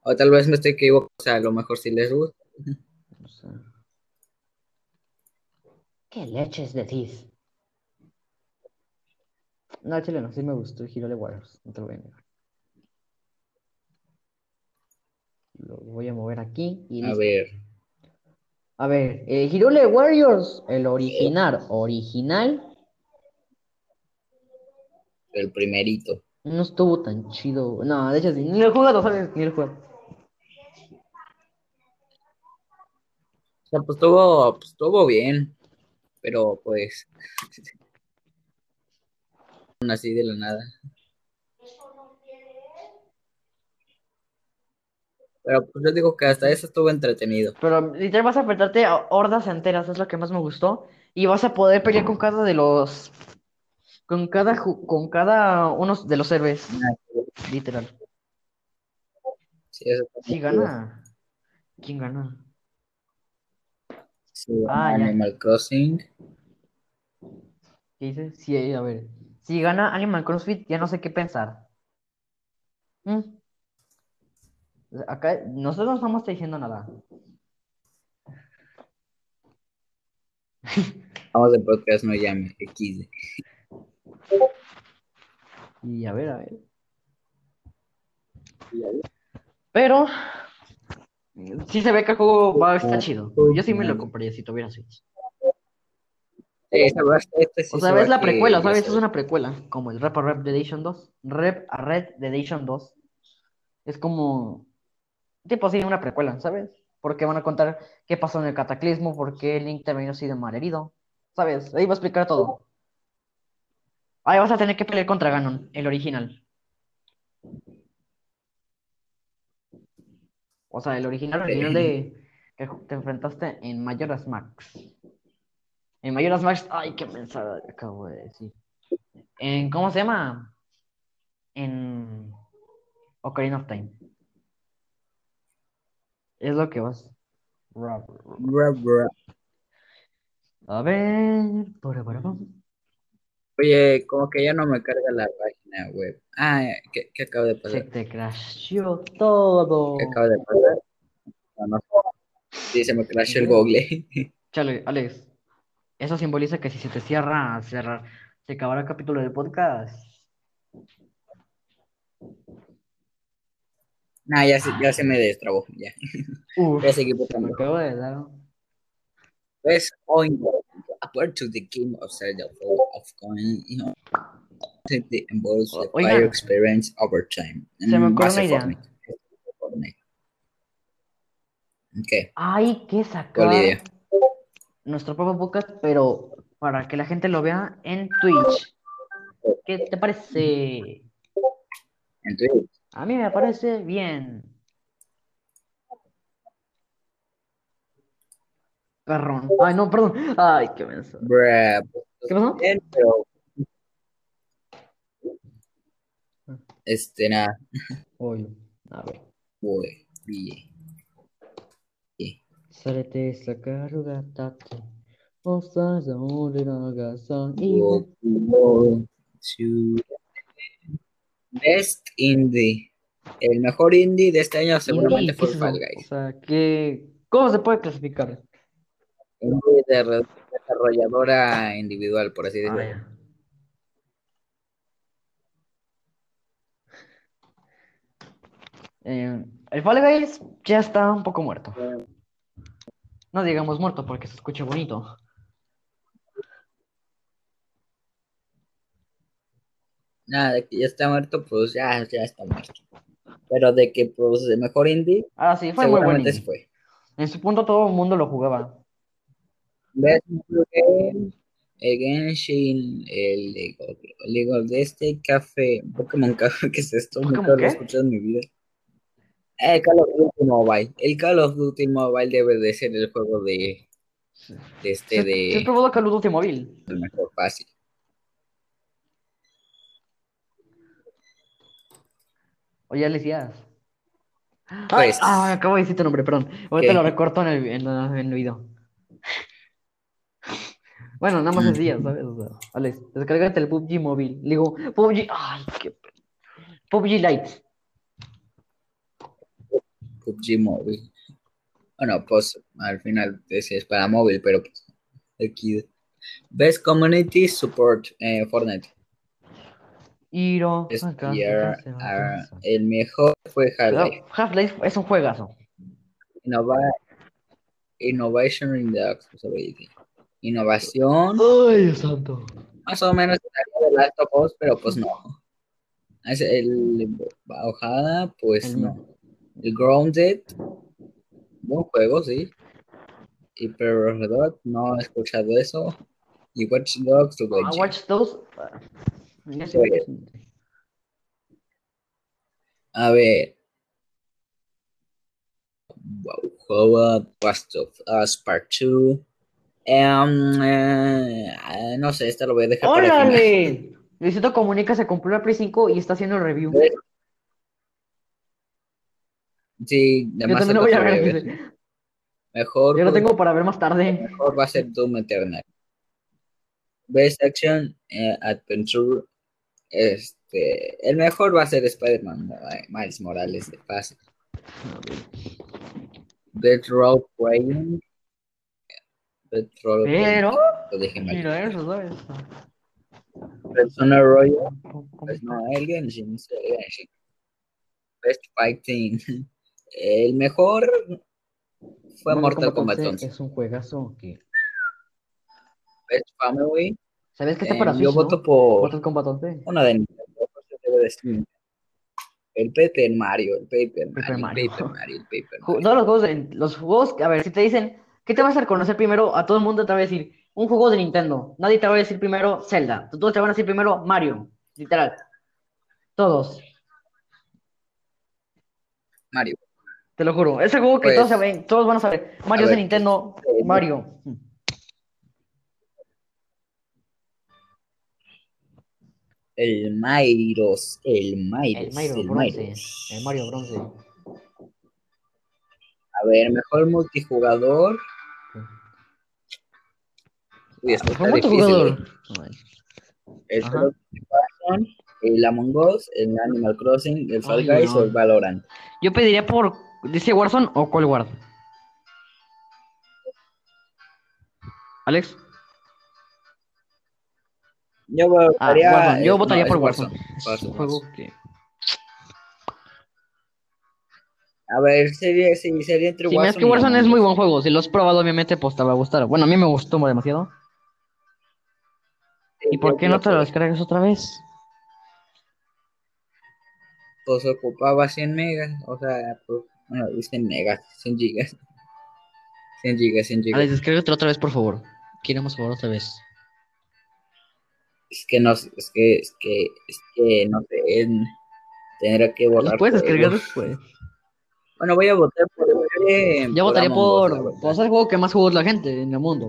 O tal vez me estoy equivocando, o sea, a lo mejor sí les gusta. O sea, ¿Qué leches decís? No, chile, no, sí me gustó Hyrule Warriors, no te lo voy a negar. Lo voy a mover aquí y A listo. ver, A ver, eh, Hyrule Warriors, el original, original, el primerito. no estuvo tan chido. No, de hecho sí, ni he jugado, ¿sabes? Ni he jugado. O sea, pues estuvo, pues, estuvo bien, pero pues [LAUGHS] así de la nada. Pero pues yo digo que hasta eso estuvo entretenido. Pero literal vas a enfrentarte a hordas enteras, es lo que más me gustó. Y vas a poder pelear con cada de los. Con cada, con cada uno de los héroes. Literal. Sí, eso gana. ¿Quién gana? Sí, Ah, ya. Animal Crossing. ¿Qué dice? Sí, a ver. Si gana Animal Crossfit, ya no sé qué pensar. Mm. Acá nosotros no estamos diciendo nada. Vamos en podcast, no llame. X. Y a ver, a ver. Pero sí se ve que el juego va a estar chido. Yo sí me lo compraría si tuviera Switch. Este sí O se sea, ves la precuela, ¿sabes? Es una precuela, como el Rap a Rap Redemption 2. Rap a Red Redemption 2. Es como, tipo así, una precuela, ¿sabes? Porque van a contar qué pasó en el cataclismo, por qué Link terminó siendo malherido. ¿Sabes? Ahí va a explicar todo. Ahí vas a tener que pelear contra Ganon, el original. O sea, el original, original de que te enfrentaste en Majora's Max. En Majora's Max, ay, qué mensada acabo de decir. En, ¿cómo se llama? En Ocarina of Time. Es lo que vas. A ver. para, para, pam. Oye, como que ya no me carga la página web. Ah, ¿qué, qué acaba de Se pasar? te crasheó todo. ¿Qué acaba de pasar? No, no. Sí, se me crashó el Google. [LAUGHS] Chale, Alex. Eso simboliza que si se te cierra, cerrar, se acabará el capítulo del podcast. Nah, ya, se- ya se me destrabó. Ya. Uf, Ya seguí se me acabo de dar. Pues, hoy, apart to the game of Zelda Fall of Coin, you know, the involves the player experience over time. Se me Mm, ocurrió base una idea. Fortnite. Fortnite. Ok, Hay que ¿cuál sacar idea? nuestro propio podcast, pero para que la gente lo vea en Twitch. ¿Qué te parece? En Twitch. A mí me parece bien. Perrón. Ay, no, perdón. Ay, qué mensaje. ¿Qué pasó? Bien, pero... Este, nada. Oye, a ver. Voy, bien. Sálete esa carga, tate. O sea, Sarete sakaru ga tatte. Osa zaore ra ga san. Ibu. Ibu. Best Indie. El mejor indie de este año seguramente fue ¿qué es Fall eso? O Guys. sea, ¿qué... ¿cómo se puede clasificar? Indie de desarrolladora individual, por así Ah, decirlo. ya. Eh, El Fall Guys ya está un poco muerto. No digamos muerto porque se escucha bonito. Nada, de que ya está muerto, pues ya, ya está muerto. Pero de que, pues, el mejor indie, Ah, sí, fue muy bueno. seguramente se fue. En su punto todo el mundo lo jugaba. ¿Ves? El Genshin, el League of, de este café, Pokémon Café, [LAUGHS] ¿qué es esto? Nunca ¿Pokémon lo he escuchado en mi vida. El Call of Duty Mobile. El Call of Duty Mobile debe de ser el juego de, de este, ¿Sí has- de probado Call of Duty móvil? el mejor fácil. Oye, Alicia. Ay, Pues, ah, acabo de decir tu nombre, perdón. Ahorita ¿Qué? lo recorto en el, en, el video. Bueno, nada más es día, ¿sabes? O sea, Alex, descárgate el PUBG móvil. Le digo, PUBG, ay, qué. PUBG Lite. PUBG Mobile. Bueno, pues al final es para móvil, pero pues aquí. Best Community Support eh, Fortnite. Iro, Es acá, year, acá se va ah, el mejor fue Half-Life. Half-Life es un juegazo. Innova- Innovation in the Accessibility. Innovación, Ay, Dios santo. más o menos Last of Us, pero pues no. Es el Bajada, pues El- no. El Grounded, buen juego, sí. Y pero no he escuchado eso. Y Watch Dogs, Ah, Legion. Watch Dogs. A ver. Wow, juego Last of Us Part 2. Em, eh, ah, no sé, esta lo voy a dejar para el final. ¡Órale! Luisito Comunica se compró la Play 5 y está haciendo el review. Sí, Yo además también lo voy a ver. Mejor, Yo lo tengo para ver más tarde. mejor va a ser Doom Eternal. Best Action eh, Adventure. Este, el mejor va a ser Spider-Man Miles Morales de fácil. Dead Row Playing. Dead Row Pero, Lo dije mal. mira eso, ¿sabes? Persona Royal. ¿Cómo- cómo Pues no, el Genshin, sí, el Genshin. Best Fighting. El mejor fue Mortal Kombat 11. Es un juegazo que... Best Family. ¿Sabes qué está eh, para yo no? voto por 11. una de Nintendo. El Paper Mario, el Paper Paper Mario, el Mario. Paper Mario, el Paper Mario. Todos los juegos, de, los juegos, a ver, si te dicen, ¿qué te vas a hacer conocer primero? A todo el mundo te va a decir, un juego de Nintendo. Nadie te va a decir primero Zelda. Todos te van a decir primero Mario. Literal. Todos. Mario. Te lo juro. Ese juego que Pues, todos saben, todos van a saber. Mario a es de Nintendo. pues, Mario. El Mairos, el Mairos, El Mario el bronce. Mairos. El Mario bronce. A ver, mejor multijugador. Uy, esto está ¿Cómo tu difícil. eh. El Duty Warzone, el Among Us, el Animal Crossing, el Fall Ay, Guys no. o el Valorant. Yo pediría por, ¿dice Warzone o Cold War? Alex. Yo Ah, votaría, Warzone. Yo votaría no, por es Warzone. Es que... A ver, sería, sí, sería entre Sí, es Warzone que y Warzone es muy buen juego. Si lo has probado, obviamente, pues te va a gustar. Bueno, a mí me gustó demasiado. ¿Y por qué no te lo descargas otra vez? Pues ocupaba 100 megas, o sea, pues, bueno, dicen megas, 100 gigas. 100 gigas, 100 gigas. Alex, descárgatelo otra vez, por favor. Queremos jugar otra vez. Es que no, es que, es que, es que, no sé, que borrar. puedes juegos. después. Bueno, voy a votar por, eh, Yo votaría por, la verdad. por ser el juego que más jugó la gente en el mundo.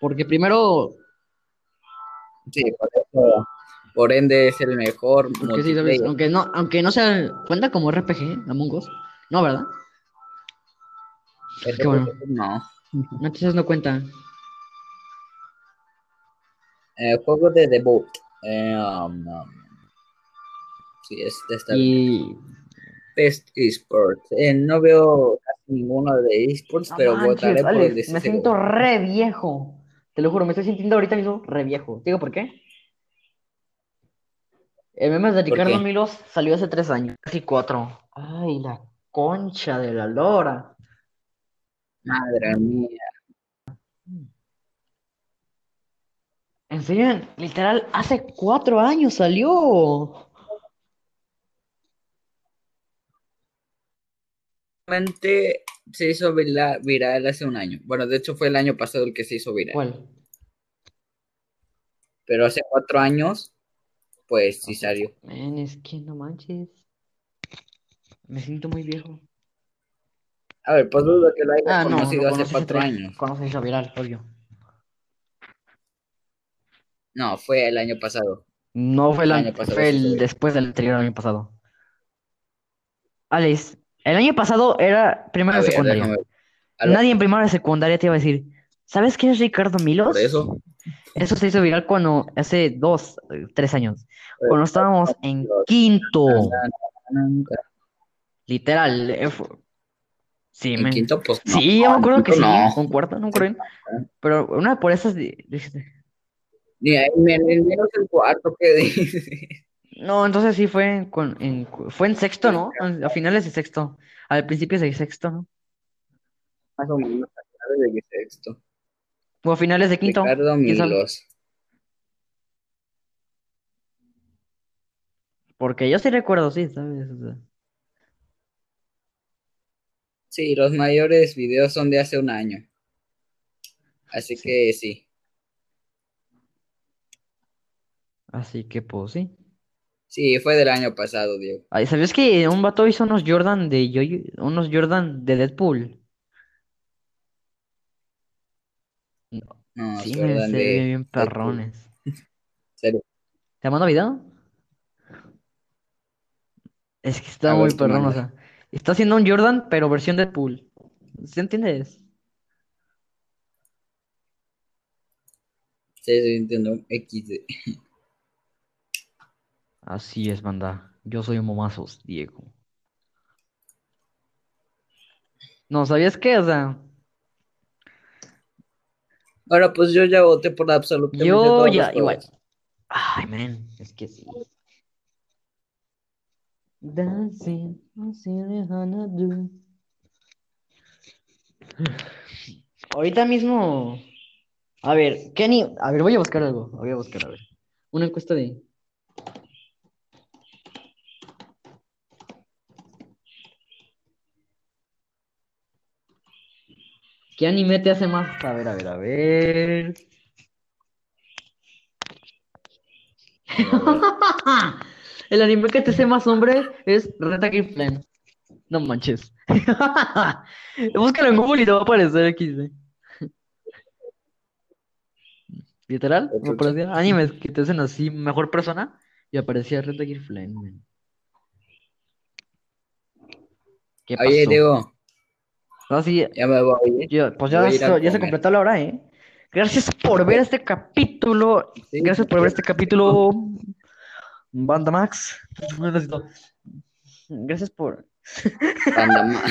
Porque primero, Sí, por eso, por ende es el mejor porque sí, ¿sabes? multiplayer. Aunque no, aunque no sea, cuenta como RPG, Among Us. No, ¿verdad? Ese qué bueno. No. No, Entonces no cuenta. Eh, juego de debut. Eh, um, um, sí, este está bien. Y. Best Esports. Eh, no veo casi ninguno de esports, No pero manches, votaré por el de me siento re viejo. Te lo juro, me estoy sintiendo ahorita mismo re viejo. ¿Te digo por qué? El meme de ¿Por Ricardo? Milos salió hace tres años, casi cuatro. Ay, la Concha de la lora. Madre mía. En serio, literal, hace cuatro años salió. Realmente se hizo vira- viral hace un año. Bueno, de hecho fue el año pasado el que se hizo viral. ¿Cuál? Pero hace cuatro años, pues sí salió. Men, es que no manches. Me siento muy viejo. A ver, pues dudo que lo haya Ah, no, conocido no hace conoces cuatro años. Conoces viral, obvio. No, fue el año pasado. No fue el, año pasado fue sí el después del anterior año pasado. Alex, el año pasado era primero de secundaria. ver. Nadie en primero de secundaria te iba a decir, ¿sabes quién es Ricardo Milos? por eso. Eso se hizo viral cuando, hace dos, eh, tres años, cuando estábamos en quinto, En literal. eh, Sí, men. quinto, pues no. Sí, yo me acuerdo que sí, no. con cuarto, no me acuerdo bien. Pero una por esas, Ni ahí, menos el cuarto que dice. No, entonces sí fue en, con- en- fue en sexto, ¿no? A finales de sexto. Al principio de sexto, ¿no? Más o menos a finales de sexto. O a finales de quinto. Porque yo sí recuerdo, sí, ¿sabes? O sea, Sí, los mayores videos son de hace un año. Así Sí. que sí. Así que pues sí. Sí, fue del año pasado, Diego. Ay, ¿sabías que un vato hizo unos Jordan de yo unos Jordan de Deadpool? No, Sí, se me se de bien perrones. [LAUGHS] serio. ¿Te mando video? Es que está A muy perrón, o sea. Está haciendo un Jordan, pero versión Deadpool. ¿Sí entiendes? Sí, sí, entiendo. XD. [LAUGHS] Así es, banda. Yo soy Momazos, Diego. No, ¿sabías qué? O sea, Ahora, pues yo ya voté por absolutamente yo ya, igual. Ay, man, es que sí. Dancing, do. Ahorita mismo. A ver, Kenny. A ver, voy a buscar algo. Voy a buscar, a ver. Una encuesta de. ¿Qué anime te hace más? A ver, a ver, a ver. [LAUGHS] El anime que te hace más hombre es Against Flame. No manches. [LAUGHS] Búscalo en Google y te va a aparecer XD. Literal, me aparecía animes que te hacen así mejor persona y aparecía Flame. man. ¿Qué Oye, pasó? Diego, No, sí, ya me voy. ¿eh? yo- pues ya, Voy so- ya se completó la hora, ¿eh? Gracias por ver este capítulo. Sí, Gracias por ver este capítulo, Banda Max. Gracias por.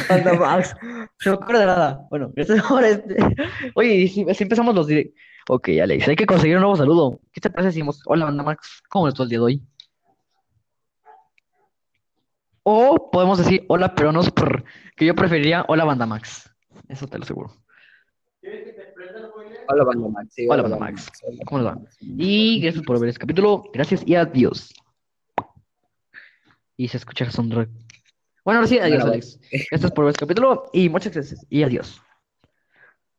Banda [LAUGHS] Max. No me acuerdo de nada. Bueno, gracias por este. Oye, si, si empezamos los directos. Ok, Alex, hay que conseguir un nuevo saludo. ¿Qué te parece si decimos, hola, Banda Max? ¿Cómo estás el día de hoy? O podemos decir, hola, pero no es por. Que yo preferiría, hola, Banda Max. Eso te lo aseguro. Hola, Banda Max. Sí, Hola, Banda Max. ¿Cómo les va? Y gracias por ver este capítulo. Gracias y adiós. Y se escucha soundtrack. Bueno, ahora sí, adiós, Alex. Gracias por ver este capítulo y muchas gracias y adiós.